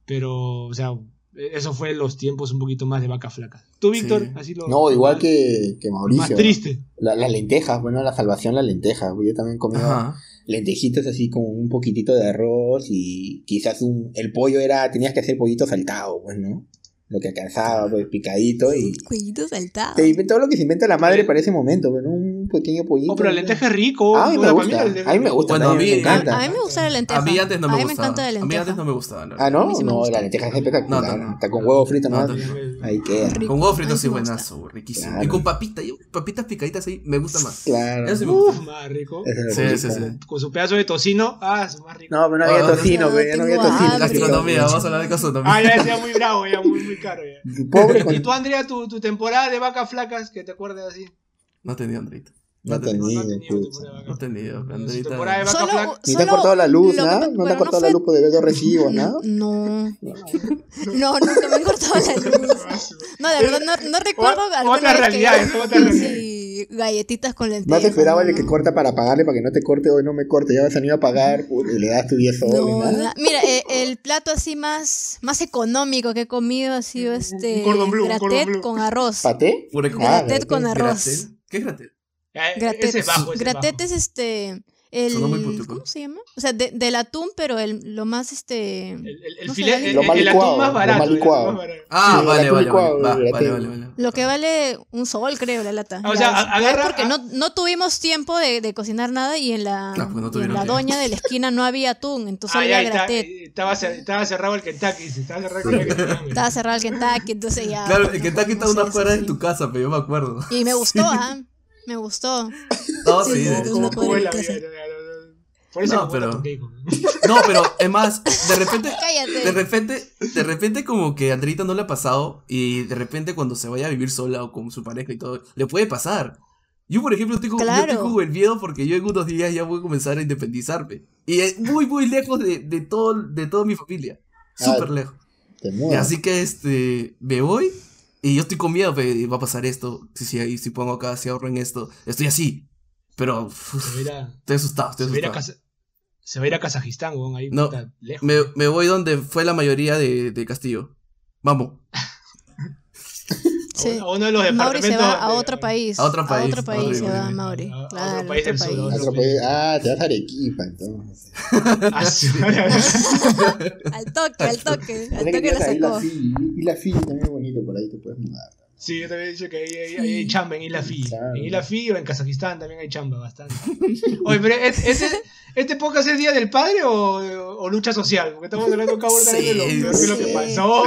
Speaker 3: Pero, o sea, eso fue los tiempos un poquito más de vaca flaca. ¿Tú, Víctor?
Speaker 2: Sí.
Speaker 3: Así lo,
Speaker 4: No, igual
Speaker 3: más-
Speaker 4: que, que
Speaker 3: Más
Speaker 4: Mauricio.
Speaker 3: triste.
Speaker 4: La- Las lentejas, bueno, la salvación, las lentejas. Yo también comía
Speaker 2: Ajá.
Speaker 4: lentejitas así con un poquitito de arroz y quizás un, el pollo era, tenías que hacer pollito saltado, pues, ¿no? Lo que alcanzaba, pues, picadito y...
Speaker 1: Cuellito saltado.
Speaker 4: Te inventa- todo lo que se inventa la madre para ese momento, pues, ¿no? Un pequeño pollito.
Speaker 3: Oh, pero la
Speaker 4: ¿no?
Speaker 3: lenteja es rico.
Speaker 4: A mí me gusta,
Speaker 3: la lenteja
Speaker 4: a mí me gusta,
Speaker 2: Bueno, a mí-
Speaker 4: me encanta.
Speaker 1: A mí me gusta la lenteja.
Speaker 2: A mí antes no me
Speaker 1: A mí me
Speaker 2: gustaba.
Speaker 1: encanta la
Speaker 2: A mí
Speaker 1: lenteja.
Speaker 2: antes no me gustaba. la
Speaker 4: Ah. ¿no? No,
Speaker 1: gusta.
Speaker 4: la lenteja es espectacular.
Speaker 2: No, no, no.
Speaker 4: Está con huevo frito, ¿no?
Speaker 2: No, no, no.
Speaker 4: Ahí queda.
Speaker 1: Rico.
Speaker 2: Con huevo frito sí buenazo, riquísimo.
Speaker 4: Claro.
Speaker 2: Y con papita, papitas picaditas ahí, me gusta más.
Speaker 4: Claro.
Speaker 2: Eso sí me gusta.
Speaker 3: más rico.
Speaker 2: Sí,
Speaker 4: el
Speaker 2: sí, sí.
Speaker 3: Con su pedazo de tocino. Ah, es más rico.
Speaker 4: No, pero no había
Speaker 2: Ah,
Speaker 4: tocino,
Speaker 1: no,
Speaker 4: pero no había tocino.
Speaker 2: Gastronomía, vamos a hablar de gastronomía.
Speaker 3: Ah, ya decía muy bravo, ya muy, muy caro. Ya.
Speaker 4: Pobre
Speaker 3: ¿Y tú, Andrea, tu, tu temporada de vacas flacas, que te acuerdas así?
Speaker 2: No tenía Andrita.
Speaker 4: No
Speaker 2: No tenía.
Speaker 3: No, no
Speaker 4: tenía,
Speaker 3: de
Speaker 2: No.
Speaker 3: Su
Speaker 2: Andrita.
Speaker 1: Solo-.
Speaker 4: Ni te han
Speaker 1: solo
Speaker 4: cortado la luz, ¿no?
Speaker 1: te-
Speaker 4: No te han cortado la luz por deber de recibos, ¿no?
Speaker 1: No. No, nunca me han cortado la luz. No, de verdad, no, no recuerdo
Speaker 3: Otra realidad,
Speaker 1: que
Speaker 3: es otra realidad.
Speaker 1: sí, galletitas con lentejas.
Speaker 4: Más esperaba el
Speaker 1: no,
Speaker 4: que
Speaker 1: no.
Speaker 4: corta para pagarle para que no te corte hoy no me corte. Ya vas a venir a pagar y le das tu 10 soles.
Speaker 1: No,
Speaker 4: ¿no?
Speaker 1: mira, eh, el plato así más, más económico que he comido ha sido este gratet con arroz.
Speaker 4: ¿Paté? Ah,
Speaker 1: Gratet con arroz.
Speaker 2: ¿Qué es gratet?
Speaker 3: Ya,
Speaker 1: Gratet,
Speaker 3: Ese es bajo,
Speaker 1: gratet
Speaker 3: bajo.
Speaker 1: es este El,
Speaker 2: Sonó muy puto,
Speaker 1: ¿Cómo se llama? O sea, de- del atún, pero el, lo más este.
Speaker 3: El, el, el
Speaker 1: No sé, el-
Speaker 3: el- atún más barato. más.
Speaker 2: Ah,
Speaker 4: Sí,
Speaker 2: vale, vale,
Speaker 4: licuado,
Speaker 2: vale, va, vale, vale, vale.
Speaker 1: Lo que vale un sol, creo, la lata.
Speaker 3: O sea,
Speaker 1: Ya,
Speaker 3: agarra-
Speaker 1: Porque
Speaker 3: a-
Speaker 1: no, no tuvimos tiempo de, de cocinar nada y en la,
Speaker 2: Claro, porque no
Speaker 1: y en
Speaker 2: tuvieron
Speaker 1: la doña de la esquina no había atún, entonces
Speaker 3: Ah, ya,
Speaker 1: había
Speaker 3: eh, estaba, cer- estaba cerrado el Kentucky. Estaba cerrado el Kentucky.
Speaker 1: Estaba cerrado el Kentucky, entonces ya.
Speaker 2: Claro,
Speaker 1: pues,
Speaker 2: el Kentucky está a
Speaker 1: comimos
Speaker 2: unas
Speaker 1: eso,
Speaker 2: cuadras de tu casa, pero yo me acuerdo.
Speaker 1: Y me gustó, ¿ah? Me gustó.
Speaker 2: No,
Speaker 1: Sí,
Speaker 3: No. Por eso
Speaker 2: No, pero-. No, pero es más, de repente,
Speaker 1: Cállate.
Speaker 2: de repente, de repente como que a Andreita no le ha pasado y de repente cuando se vaya a vivir sola o con su pareja y todo, le puede pasar. Yo, por ejemplo, tengo, yo
Speaker 1: Claro.
Speaker 2: tengo el miedo porque yo en unos días ya voy a comenzar a independizarme. Y es muy, muy lejos de, de, todo, de toda mi familia. Súper lejos.
Speaker 4: Te
Speaker 2: Y así que este, me voy y yo estoy con miedo, pe, va a pasar esto, si, si, si pongo acá, si ahorro en esto, estoy así. Pero uf,
Speaker 3: a-
Speaker 2: estoy asustado, estoy
Speaker 3: se va a ir a
Speaker 2: asustado.
Speaker 3: Se va a ir a Kazajistán, weón, ahí
Speaker 2: No,
Speaker 3: lejos.
Speaker 2: Me, me voy donde fue la mayoría de, de Castillo. Vamos.
Speaker 1: Sí.
Speaker 3: A uno de los
Speaker 1: Mauri se
Speaker 3: departamentos
Speaker 1: va a otro país.
Speaker 2: A otro país,
Speaker 1: A otro país se va Mauri.
Speaker 3: A- a otro país del
Speaker 1: otro
Speaker 3: sur,
Speaker 1: país.
Speaker 4: Otro país. Ah, te vas a Arequipa entonces.
Speaker 3: Ah.
Speaker 1: Al toque, al toque. Al toque la sacó.
Speaker 4: Y la Fiji también es bonito, por ahí te puedes mudar.
Speaker 3: Sí, yo también he dicho que ahí hay, ahí hay chamba en Isla Fi.
Speaker 4: Claro.
Speaker 3: En Isla Fi o en Kazajistán también hay chamba bastante. Oye, pero ¿es- ¿este, podcast es Día del Padre o, o lucha social? Porque estamos hablando uno
Speaker 2: Sí,
Speaker 3: de lo peor que lo que
Speaker 1: Sí,
Speaker 3: pasó.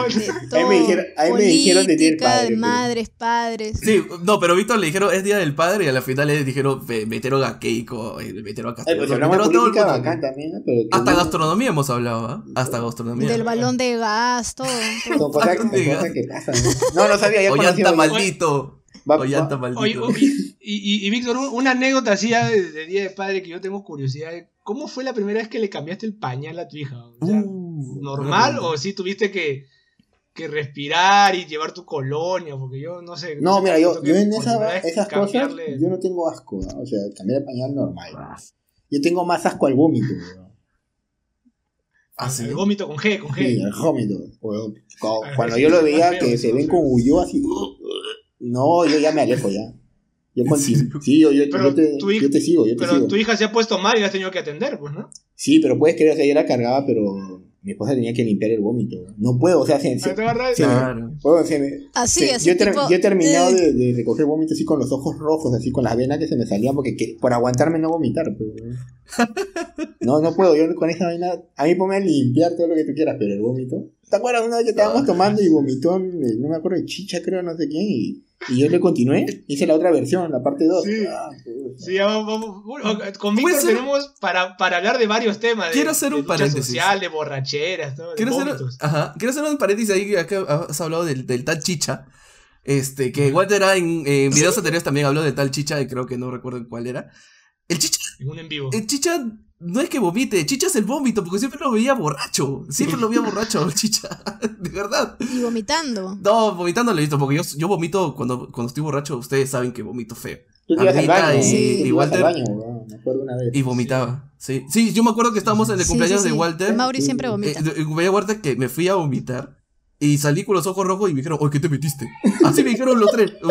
Speaker 1: de
Speaker 4: Ahí me dijeron- ahí me dijeron de Día del
Speaker 1: política,
Speaker 4: Padre,
Speaker 1: de madres, padres.
Speaker 2: Sí, no, pero Víctor le dijeron es Día del Padre y a la final le dijeron me metieron a Keiko, eh, metieron a
Speaker 4: Ay,
Speaker 2: Castillo.
Speaker 4: pues de
Speaker 2: metieron a todo el
Speaker 4: política bacán también, ¿no? Pero
Speaker 2: Hasta
Speaker 4: que-
Speaker 2: gastronomía hemos hablado, ¿ah? Hasta gastronomía.
Speaker 1: Del balón de gas, todo.
Speaker 4: Son cosas, que pasan. ¿no? No, no sabía. Ya
Speaker 2: Ollanta maldito.
Speaker 4: Va-
Speaker 2: Ollanta maldito.
Speaker 3: oye, y, y, y Víctor, un- una anécdota así de, de Día del Padre que yo tengo curiosidad. de ¿Cómo fue la primera vez que le cambiaste el pañal a tu hija? O sea,
Speaker 2: Uh,
Speaker 3: ¿Normal o sí tuviste que, que respirar y llevar tu colonia? Porque yo no sé.
Speaker 4: No, mira, yo, en esa- esas cosas, yo no tengo asco, ¿no? o sea, cambiar el pañal normal. Yo tengo más asco al vómito, weón.
Speaker 2: Ah, sí.
Speaker 3: El vómito con G, con G.
Speaker 4: Sí, al vómito.
Speaker 3: Ah,
Speaker 4: Cuando
Speaker 3: sí,
Speaker 4: yo lo veía que se ven con huyó así, no, yo ya me alejo ya. Yo. Sí, yo, yo,
Speaker 3: Pero
Speaker 4: yo te,
Speaker 3: tu hija-
Speaker 4: yo te sigo, yo te
Speaker 3: Pero
Speaker 4: sigo.
Speaker 3: tu hija se ha puesto mal y la has tenido que atender, pues, ¿no?
Speaker 4: Sí, pero puedes creer, sea, yo la cargaba, pero mi esposa tenía que limpiar el vómito. No puedo, o sea, se, se-
Speaker 3: Ah.
Speaker 2: Claro.
Speaker 4: weón, se me-
Speaker 1: Así,
Speaker 4: se-
Speaker 1: así
Speaker 4: yo, he ter-
Speaker 1: tipo,
Speaker 4: yo he terminado
Speaker 1: eh,
Speaker 4: de, de recoger vómito así con los ojos rojos, así con las venas que se me salían, porque que- por aguantarme no vomitar. pero, weón. no, no puedo, yo con esa vaina, a mí ponme a limpiar todo lo que tú quieras, pero el vómito. ¿Te acuerdas una vez que estábamos tomando y vomitó, no me acuerdo de chicha, creo, no sé quién, y, y yo le continué, hice la otra versión, la parte 2.
Speaker 3: Sí. Sí, ya vamos, vamos. Con
Speaker 2: Puede
Speaker 3: Víctor
Speaker 2: ser-
Speaker 3: tenemos para, para hablar de varios temas. De,
Speaker 2: Quiero hacer un paréntesis.
Speaker 3: social, de borracheras, de
Speaker 2: Quiero hacer, ajá, quiero hacer un paréntesis ahí que has hablado del, del tal chicha. Este, que Walter era en, en videos anteriores también habló de tal chicha y creo que no recuerdo cuál era. El chicha,
Speaker 3: En un en vivo.
Speaker 2: el chicha no es que vomite, chicha es el vómito, porque siempre lo veía borracho. Siempre lo veía borracho, chicha. De verdad.
Speaker 1: Y vomitando.
Speaker 2: No, vomitando lo he visto, porque yo, yo vomito cuando, cuando estoy borracho, ustedes saben que vomito feo.
Speaker 4: Tú te ibas al
Speaker 2: Andrita
Speaker 4: baño,
Speaker 2: y-
Speaker 1: Sí.
Speaker 4: tú
Speaker 2: y
Speaker 4: ibas al
Speaker 2: Walter-
Speaker 4: baño, weón, me acuerdo una vez.
Speaker 2: Y vomitaba. Sí, sí, yo me acuerdo que estábamos en el
Speaker 1: Sí,
Speaker 2: cumpleaños
Speaker 1: sí,
Speaker 2: de. Walter.
Speaker 1: Mauri siempre
Speaker 2: Eh,
Speaker 1: vomita.
Speaker 2: de- en cumpleaños de Walter que me fui a vomitar. Y salí con los ojos rojos y me dijeron, oye, ¿qué te metiste? Así me dijeron los tres.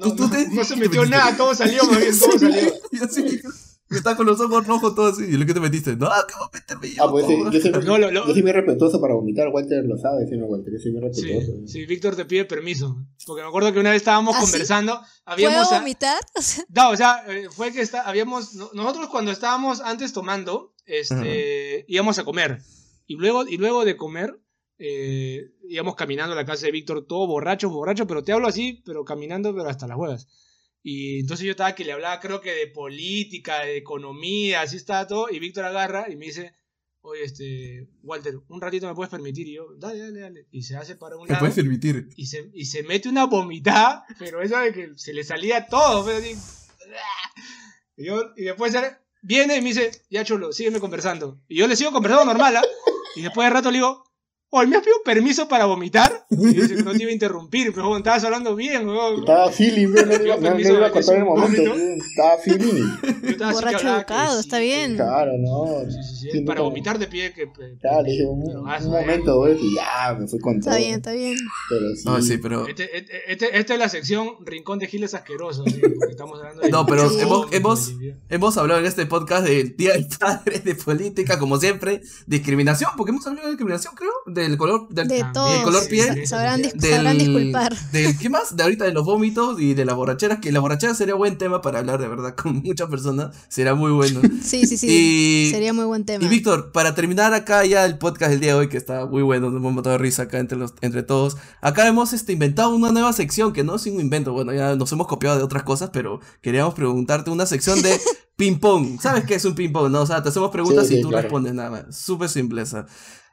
Speaker 3: No,
Speaker 2: tú-
Speaker 3: no,
Speaker 2: te-
Speaker 3: no se
Speaker 2: te
Speaker 3: metió
Speaker 2: metiste.
Speaker 3: nada, todo salió, más bien, todo salió.
Speaker 2: Y así me dijeron, y estaba con los ojos rojos, todo así. Y lo que te metiste, no, ¿qué voy a meterme yo?
Speaker 4: Ah, pues sí, yo soy,
Speaker 3: No, lo- lo-
Speaker 4: yo soy muy respetuoso para vomitar, Walter lo sabe, sí, no, Walter, yo soy muy
Speaker 3: Sí,
Speaker 4: respetuoso.
Speaker 3: sí, Víctor te pide permiso. Porque me acuerdo que una vez estábamos
Speaker 1: ¿Ah, sí?
Speaker 3: conversando.
Speaker 1: ¿Puedo
Speaker 3: Habíamos. a-
Speaker 1: vomitar?
Speaker 3: No, o sea, eh, fue que está, habíamos. no- Nosotros cuando estábamos antes tomando, este, íbamos a comer. Y luego, y luego de comer, eh, íbamos caminando a la casa de Víctor, todo borracho, borracho, pero te hablo así, pero caminando, pero hasta las huevas. Y entonces yo estaba que le hablaba, creo que de política, de economía, así estaba todo. Y Víctor agarra y me dice, oye, este, Walter, un ratito me puedes permitir. Y yo, dale, dale, dale. Y se hace para un
Speaker 2: ¿Me
Speaker 3: lado
Speaker 2: puedes permitir?
Speaker 3: y se, y se mete una vomitada, pero eso de que se le salía todo. fue así. Y, yo, y después viene y me dice, ya chulo, sígueme conversando. Y yo le sigo conversando normal, ¿ah? Y después de rato le digo, Oye, ¿me has pedido permiso para vomitar? Y dice no te iba a interrumpir, pero bueno, estabas hablando bien, weón.
Speaker 4: Estaba feeling, no, no, no, no iba a cortar el momento, estaba feeling.
Speaker 1: Borracho educado,
Speaker 3: sí,
Speaker 1: está bien.
Speaker 4: Claro, no.
Speaker 3: Sí, sí, sí,
Speaker 4: Sí,
Speaker 3: Para
Speaker 4: no,
Speaker 3: vomitar te pide que.
Speaker 4: Claro, le dije un, momento, weón, y ya, me fui con todo.
Speaker 1: Está bien, está bien.
Speaker 4: Pero sí.
Speaker 2: No, sí, pero.
Speaker 3: Este, este, este- esta es la sección Rincón de Giles Asquerosos, ¿sí? porque estamos hablando de.
Speaker 2: No, pero
Speaker 1: Sí.
Speaker 2: hemos,
Speaker 3: de
Speaker 2: hemos, hemos hablado en este podcast del Día del Padre, de política, como siempre, discriminación, porque hemos hablado de discriminación, creo, del color, del,
Speaker 1: De todos.
Speaker 2: color piel,
Speaker 1: sa- Sabrán, dis-
Speaker 2: del,
Speaker 1: sabrán disculpar.
Speaker 2: del- ¿qué más? De ahorita de los vómitos y de las borracheras, que la borrachera sería buen tema para hablar de verdad con muchas personas, será muy bueno.
Speaker 1: Sí, sí, sí.
Speaker 2: Y-
Speaker 1: Sería muy buen tema.
Speaker 2: Y Víctor, para terminar acá ya el podcast del día de hoy, que está muy bueno, nos hemos matado de risa acá entre, los, entre todos. Acá hemos este, inventado una nueva sección que no es un invento, bueno, ya nos hemos copiado de otras cosas, pero queríamos preguntarte una sección de ping-pong. ¿Sabes qué es un ping-pong? No? O sea, te hacemos preguntas
Speaker 4: Sí, sí,
Speaker 2: y tú
Speaker 4: claro.
Speaker 2: respondes nada más. Súper simpleza.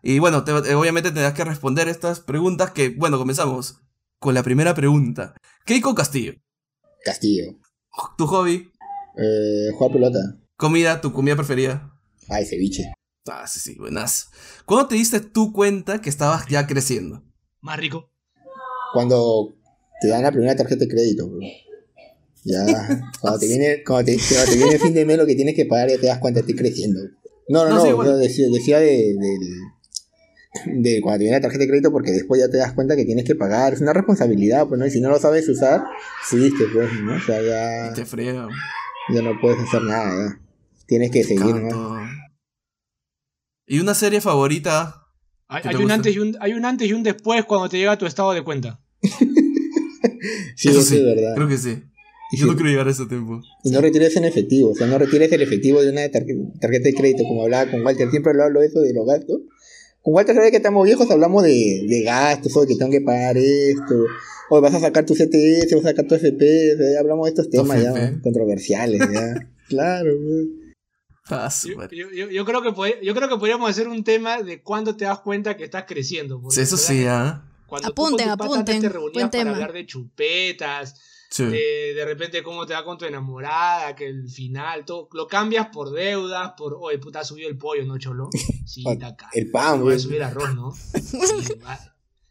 Speaker 2: Y bueno, te- eh, obviamente tendrás que responder estas preguntas que, bueno, comenzamos con la primera pregunta. Keiko Castillo,
Speaker 4: Castillo.
Speaker 2: tu hobby,
Speaker 4: Eh, jugar pelota.
Speaker 2: comida, tu comida preferida.
Speaker 4: Ay, ceviche.
Speaker 2: Ah, sí, sí, buenas. ¿Cuándo te diste tú cuenta que estabas ya creciendo?
Speaker 3: Más rico.
Speaker 4: Cuando te dan la primera tarjeta de crédito, bro. Ya, cuando te viene, cuando te, cuando te viene el fin de mes lo que tienes que pagar ya te das cuenta, estoy creciendo. No, no,
Speaker 2: No,
Speaker 4: no,
Speaker 2: sí,
Speaker 4: yo
Speaker 2: bueno.
Speaker 4: decía, decía de, de cuando te viene la tarjeta de crédito porque después ya te das cuenta que tienes que pagar. Es una responsabilidad, pues, ¿no? Y si no lo sabes usar, fuiste, pues, ¿no? O sea, ya,
Speaker 2: Te frega.
Speaker 4: ya no puedes hacer nada, ya. Tienes que seguir, ¿no?
Speaker 2: ¿Y una serie favorita?
Speaker 3: Hay,
Speaker 2: ¿Qué
Speaker 3: hay
Speaker 2: te
Speaker 3: un antes y un, hay un antes y un después cuando te llega tu estado de cuenta.
Speaker 4: Sí, eso es verdad.
Speaker 2: Creo que sí.
Speaker 4: Y
Speaker 2: Yo
Speaker 4: sí.
Speaker 2: no quiero llegar a ese tiempo.
Speaker 4: Y no retires en efectivo, o sea, no retires el efectivo de una tarje- tarjeta de crédito, como hablaba con Walter, siempre lo hablo de eso de los gastos. Con Walter, sabes que estamos viejos, hablamos de, de gastos, o de que tengo que pagar esto, o vas a sacar tu CTS, vas a sacar tu FP, ya hablamos de estos temas ya controversiales, ya. claro, güey.
Speaker 2: Ah,
Speaker 3: Yo, creo que pod- yo creo que podríamos hacer un tema de cuándo te das cuenta que estás creciendo. porque
Speaker 2: Sí, eso
Speaker 3: ¿verdad?
Speaker 2: sí, ¿ah?
Speaker 3: Cuando tú con
Speaker 1: Apunten,
Speaker 3: tu pata
Speaker 1: apunten.
Speaker 3: Te reunías
Speaker 1: Buen
Speaker 3: para
Speaker 1: tema.
Speaker 3: hablar de chupetas,
Speaker 2: Sí.
Speaker 3: de, de repente cómo te va con tu enamorada, que el final, todo, lo cambias por deudas, por, oye, puta, ha subido el pollo, ¿no, cholo? Sí, está.
Speaker 4: El pan,
Speaker 3: Voy a
Speaker 4: güey.
Speaker 3: subir arroz, ¿no?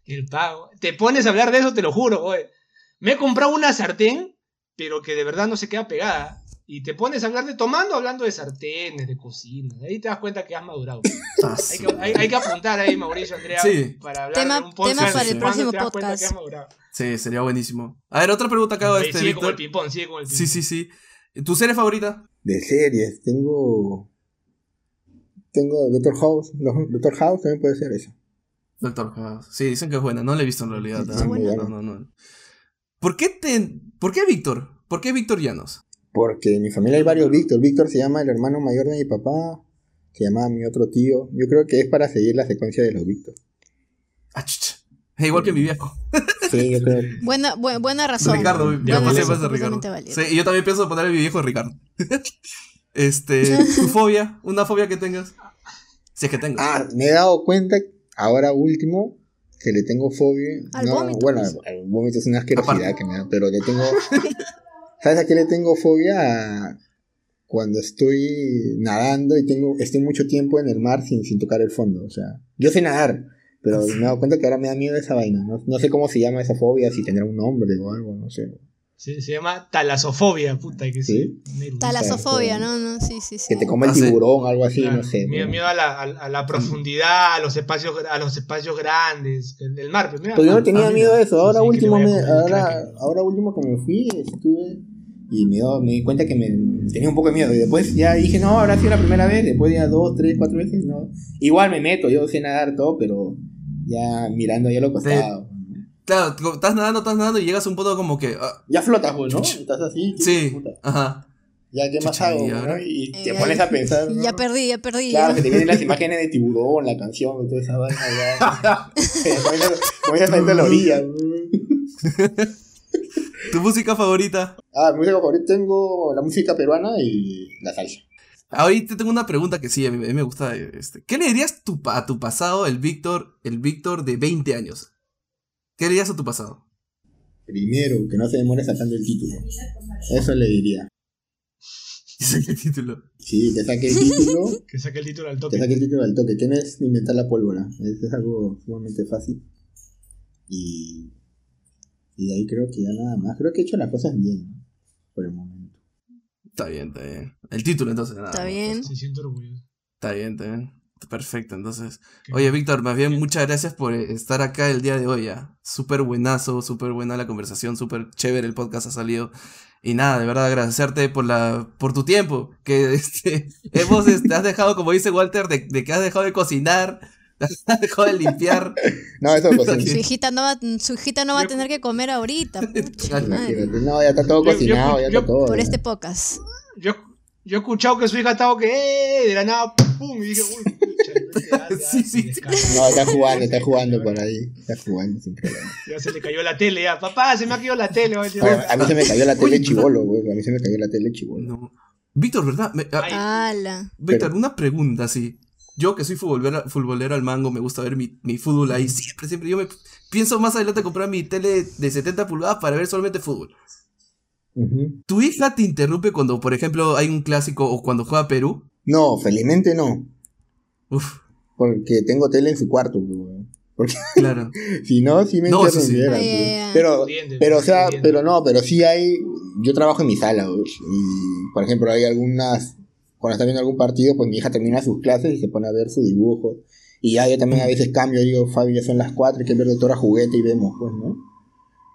Speaker 3: Sí, el pago. Te pones a hablar de eso, te lo juro, oye. Me he comprado una sartén, pero que de verdad no se queda pegada. Y te pones a hablar de tomando, hablando de sartenes, de cocina. Ahí te das cuenta que has madurado. Hay que, hay, hay que apuntar ahí, Mauricio, Andrea,
Speaker 2: Sí.
Speaker 3: para hablar
Speaker 1: Tema-
Speaker 3: de un podcast.
Speaker 1: tema
Speaker 2: para el
Speaker 3: ¿Cuándo
Speaker 1: próximo
Speaker 3: te das cuenta
Speaker 1: podcast.
Speaker 3: que has madurado?
Speaker 2: Sí, sería buenísimo. A ver, otra pregunta que hago
Speaker 3: Ahí
Speaker 2: este,
Speaker 3: sigue con el ping-pong, sigue con el ping-pong.
Speaker 2: Sí, sí, sí. ¿Tu serie favorita?
Speaker 4: De series, tengo. Tengo Doctor House. Doctor House también puede ser eso.
Speaker 2: Doctor House. Sí, dicen que es buena. No la he visto en realidad. No, no, no. ¿Por qué te... ¿Por qué Víctor? ¿Por qué Víctor Llanos?
Speaker 4: Porque en mi familia hay varios Víctor. Víctor se llama el hermano mayor de mi papá. Se llama mi otro tío. Yo creo que es para seguir la secuencia de los Víctor.
Speaker 2: Ah, chucha. Es igual que mi viejo.
Speaker 4: Sí, yo creo.
Speaker 1: Buena, bu- buena razón.
Speaker 2: Ricardo, mi
Speaker 1: razón,
Speaker 2: es de Ricardo. Sí, yo también pienso poner a mi viejo Ricardo. este, tu fobia, una fobia que tengas. Si es que tengo.
Speaker 4: Ah, me he dado cuenta ahora último que le tengo fobia.
Speaker 1: Al
Speaker 4: no,
Speaker 1: vómito,
Speaker 4: bueno,
Speaker 1: pues.
Speaker 4: al vómito es una asquerosidad
Speaker 2: Aparte.
Speaker 4: que me da, pero le tengo. ¿Sabes a qué le tengo fobia? A cuando estoy nadando y tengo estoy mucho tiempo en el mar sin, sin tocar el fondo. O sea, yo sé nadar, pero me he dado cuenta que ahora me da miedo esa vaina. No, no sé cómo se llama esa fobia, si tendrá un nombre o algo, no sé.
Speaker 3: Se, se llama talasofobia, puta, que
Speaker 4: ¿Sí?
Speaker 3: sí.
Speaker 1: Talasofobia, ¿no? no sí, sí, sí.
Speaker 4: Que te come el
Speaker 2: Ah,
Speaker 4: tiburón, algo así,
Speaker 3: Claro,
Speaker 4: no sé.
Speaker 3: miedo, miedo a, la, a, a la profundidad, a los espacios, a los espacios grandes, el del mar. Pues, mira,
Speaker 4: Pues yo
Speaker 3: ah,
Speaker 4: no tenía
Speaker 3: ah,
Speaker 4: miedo de eso. Ahora
Speaker 3: Sí,
Speaker 4: último, me,
Speaker 3: a
Speaker 4: ahora, ahora último que me fui, estuve y me, dio- me di cuenta que me tenía un poco de miedo. Y después ya dije, no, ahora sí la primera vez. Después ya dos, tres, cuatro veces, no. Igual me meto, yo sé nadar todo, pero ya mirando ya lo costado.
Speaker 2: Claro, estás nadando, estás nadando y llegas a un punto como que. ah,
Speaker 4: Ya flotas, ¿no? Estás así.
Speaker 2: sí,
Speaker 4: puta.
Speaker 2: ajá.
Speaker 4: Ya, ¿qué más
Speaker 2: Chucha,
Speaker 4: hago?
Speaker 2: ¿y
Speaker 4: no? Y te
Speaker 1: Eh,
Speaker 4: pones a pensar. ¿no?
Speaker 1: Ya perdí, ya perdí.
Speaker 4: Claro,
Speaker 1: ya.
Speaker 4: que te vienen las imágenes de tiburón, la canción toda esa vaina. Ya. comienzas, comienzas a irte a la orilla.
Speaker 2: ¿Tu música favorita?
Speaker 4: Ah, mi música favorita tengo la música peruana y la salsa.
Speaker 2: Ahorita tengo una pregunta que sí, a mí, a mí me gusta. Este. ¿Qué le dirías tu, a tu pasado, el Víctor, el Víctor de 20 años? ¿Qué le dirías a tu pasado?
Speaker 4: Primero, que no se demore sacando el título. Eso le diría.
Speaker 2: Que saque el título.
Speaker 4: Sí, que saque el título.
Speaker 3: Que saque el título al
Speaker 4: que
Speaker 3: toque.
Speaker 4: saque el título al toque. Que no es inventar la pólvora. Eso es algo sumamente fácil. Y. Y de ahí creo que ya nada más. Creo que he hecho las cosas bien. ¿no? Por el momento.
Speaker 2: Está bien, está bien. El título entonces, nada.
Speaker 1: Está
Speaker 2: más.
Speaker 1: bien.
Speaker 3: Se siento orgulloso.
Speaker 2: Está bien, está bien. Perfecto, entonces. Oye, Víctor, más bien muchas gracias por eh, estar acá el día de hoy. ya. Súper buenazo, súper buena la conversación, súper chévere el podcast ha salido. Y nada, de verdad agradecerte por la por tu tiempo. Que este, hemos, este, has dejado, como dice Walter, de, de que has dejado de cocinar, dejado de limpiar.
Speaker 4: No, eso
Speaker 1: Su hijita no va, su hijita no va a tener que comer ahorita. pucha.
Speaker 4: No, ya está todo
Speaker 3: Yo- yo-
Speaker 4: cocinado, ya
Speaker 3: yo-
Speaker 4: está todo.
Speaker 1: Por
Speaker 4: ya.
Speaker 1: este podcast.
Speaker 3: Yo, yo he escuchado que su hija estaba que ¡eh! de la nada ¡pum! y dije, uy, pucha, ya,
Speaker 2: Sí, sí.
Speaker 4: No, está jugando, está jugando por ahí. Está jugando sin problema.
Speaker 3: Ya se le cayó la tele, ya. Papá, se me ha caído la tele. oye.
Speaker 4: A mí se me cayó la tele chivolo, güey. A mí se me cayó la tele chivolo.
Speaker 2: No. Víctor, ¿verdad? Me- ah. Víctor,
Speaker 4: Pero-
Speaker 2: una pregunta, sí. Yo que soy futbolero, futbolero al mango, me gusta ver mi, mi fútbol ahí siempre, siempre. Yo me pienso más adelante comprar mi tele de 70 pulgadas para ver solamente fútbol. ¿Tu hija te interrumpe cuando, por ejemplo, hay un clásico o cuando juega Perú?
Speaker 4: No, felizmente no.
Speaker 2: Uf,
Speaker 4: Porque tengo tele en su cuarto, güey. Porque
Speaker 2: claro.
Speaker 4: si no, sí me
Speaker 2: No, sí, sí.
Speaker 1: ay.
Speaker 4: Pero,
Speaker 3: Pudiente,
Speaker 4: pero, o sea, pero no, pero sí hay. Yo trabajo en mi sala, güey, Y, por ejemplo, hay algunas. Cuando está viendo algún partido, pues mi hija termina sus clases y se pone a ver su dibujo. Y ya yo también a veces cambio, digo, Fabi, ya son las cuatro, hay que ver Doctora Juguete y vemos, pues, ¿no?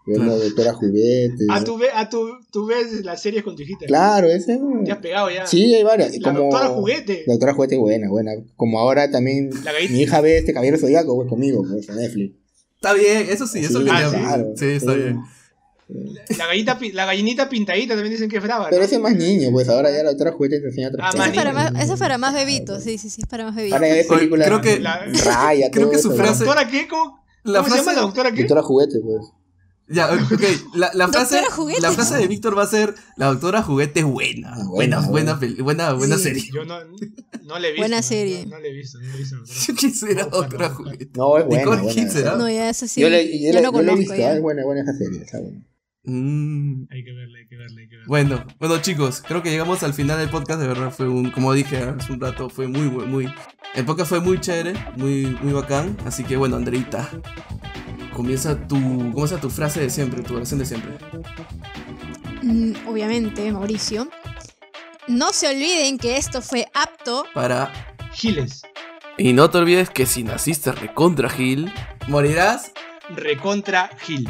Speaker 4: Vemos
Speaker 2: Claro.
Speaker 4: Doctora Juguete.
Speaker 3: Ah, tú, ve, ah, tú, tú ves las series con tu hijita.
Speaker 4: Claro, ese.
Speaker 3: Te has pegado ya.
Speaker 4: Sí, hay varias.
Speaker 3: La
Speaker 4: como...
Speaker 3: doctora juguete.
Speaker 4: La doctora Juguete, buena, buena. Como ahora también mi hija ve este Caballero Zodíaco, pues conmigo, pues en Netflix.
Speaker 2: Está bien, eso sí, eso
Speaker 4: Sí,
Speaker 2: que
Speaker 4: claro.
Speaker 2: Sí, está
Speaker 4: Sí.
Speaker 2: bien.
Speaker 3: La, gallita, la gallinita pintadita también dicen que es brava. ¿no?
Speaker 4: Pero ese es más niño, pues ahora ya la doctora Juguete te enseña otras
Speaker 3: Ah, más
Speaker 1: es para más, eso es para más bebitos, sí, sí, sí, es para más bebitos.
Speaker 4: Películas
Speaker 2: creo que-
Speaker 3: La-
Speaker 4: Raya,
Speaker 2: creo
Speaker 4: todo
Speaker 2: que su
Speaker 4: eso,
Speaker 3: ¿La
Speaker 2: frase-
Speaker 3: doctora qué? ¿Cómo,
Speaker 2: La
Speaker 3: cómo se llama
Speaker 2: frase-
Speaker 3: la doctora qué?
Speaker 4: Doctora Juguete, pues.
Speaker 2: Ya, ok, la, la frase,
Speaker 1: Juguete.
Speaker 2: la frase de Víctor va a ser, la doctora Juguete es buena,
Speaker 4: Ah,
Speaker 2: buena,
Speaker 4: buena,
Speaker 2: buena, peli- buena, buena
Speaker 1: Sí.
Speaker 2: serie.
Speaker 3: Yo no, no le he visto.
Speaker 1: Buena
Speaker 3: no-
Speaker 1: serie.
Speaker 3: No, no le he visto, no le he visto.
Speaker 2: Yo quisiera
Speaker 3: a
Speaker 2: doctora Juguete.
Speaker 4: No, es buena,
Speaker 2: Nicole
Speaker 4: buena.
Speaker 2: Kidman, ¿será?
Speaker 1: No, ya eso sí.
Speaker 4: yo le, yo
Speaker 1: ya
Speaker 4: le-
Speaker 1: lo
Speaker 4: yo le he
Speaker 1: conozco
Speaker 4: visto,
Speaker 1: ya.
Speaker 4: ah, es buena, buena esa serie, está buena.
Speaker 2: Mm,
Speaker 3: Hay que verla, hay que verla, hay que verla.
Speaker 2: Bueno, bueno chicos, creo que llegamos al final del podcast, de verdad fue un, como dije hace un rato, fue muy, muy, muy, el podcast fue muy chévere, muy, muy bacán, así que bueno, Andreita, comienza tu, comienza tu frase de siempre, tu oración de siempre.
Speaker 1: Mm, Obviamente, Mauricio. No se olviden que esto fue apto
Speaker 2: Para,
Speaker 3: Giles,
Speaker 2: y no te olvides que si naciste recontra Gil, morirás
Speaker 3: recontra Gil.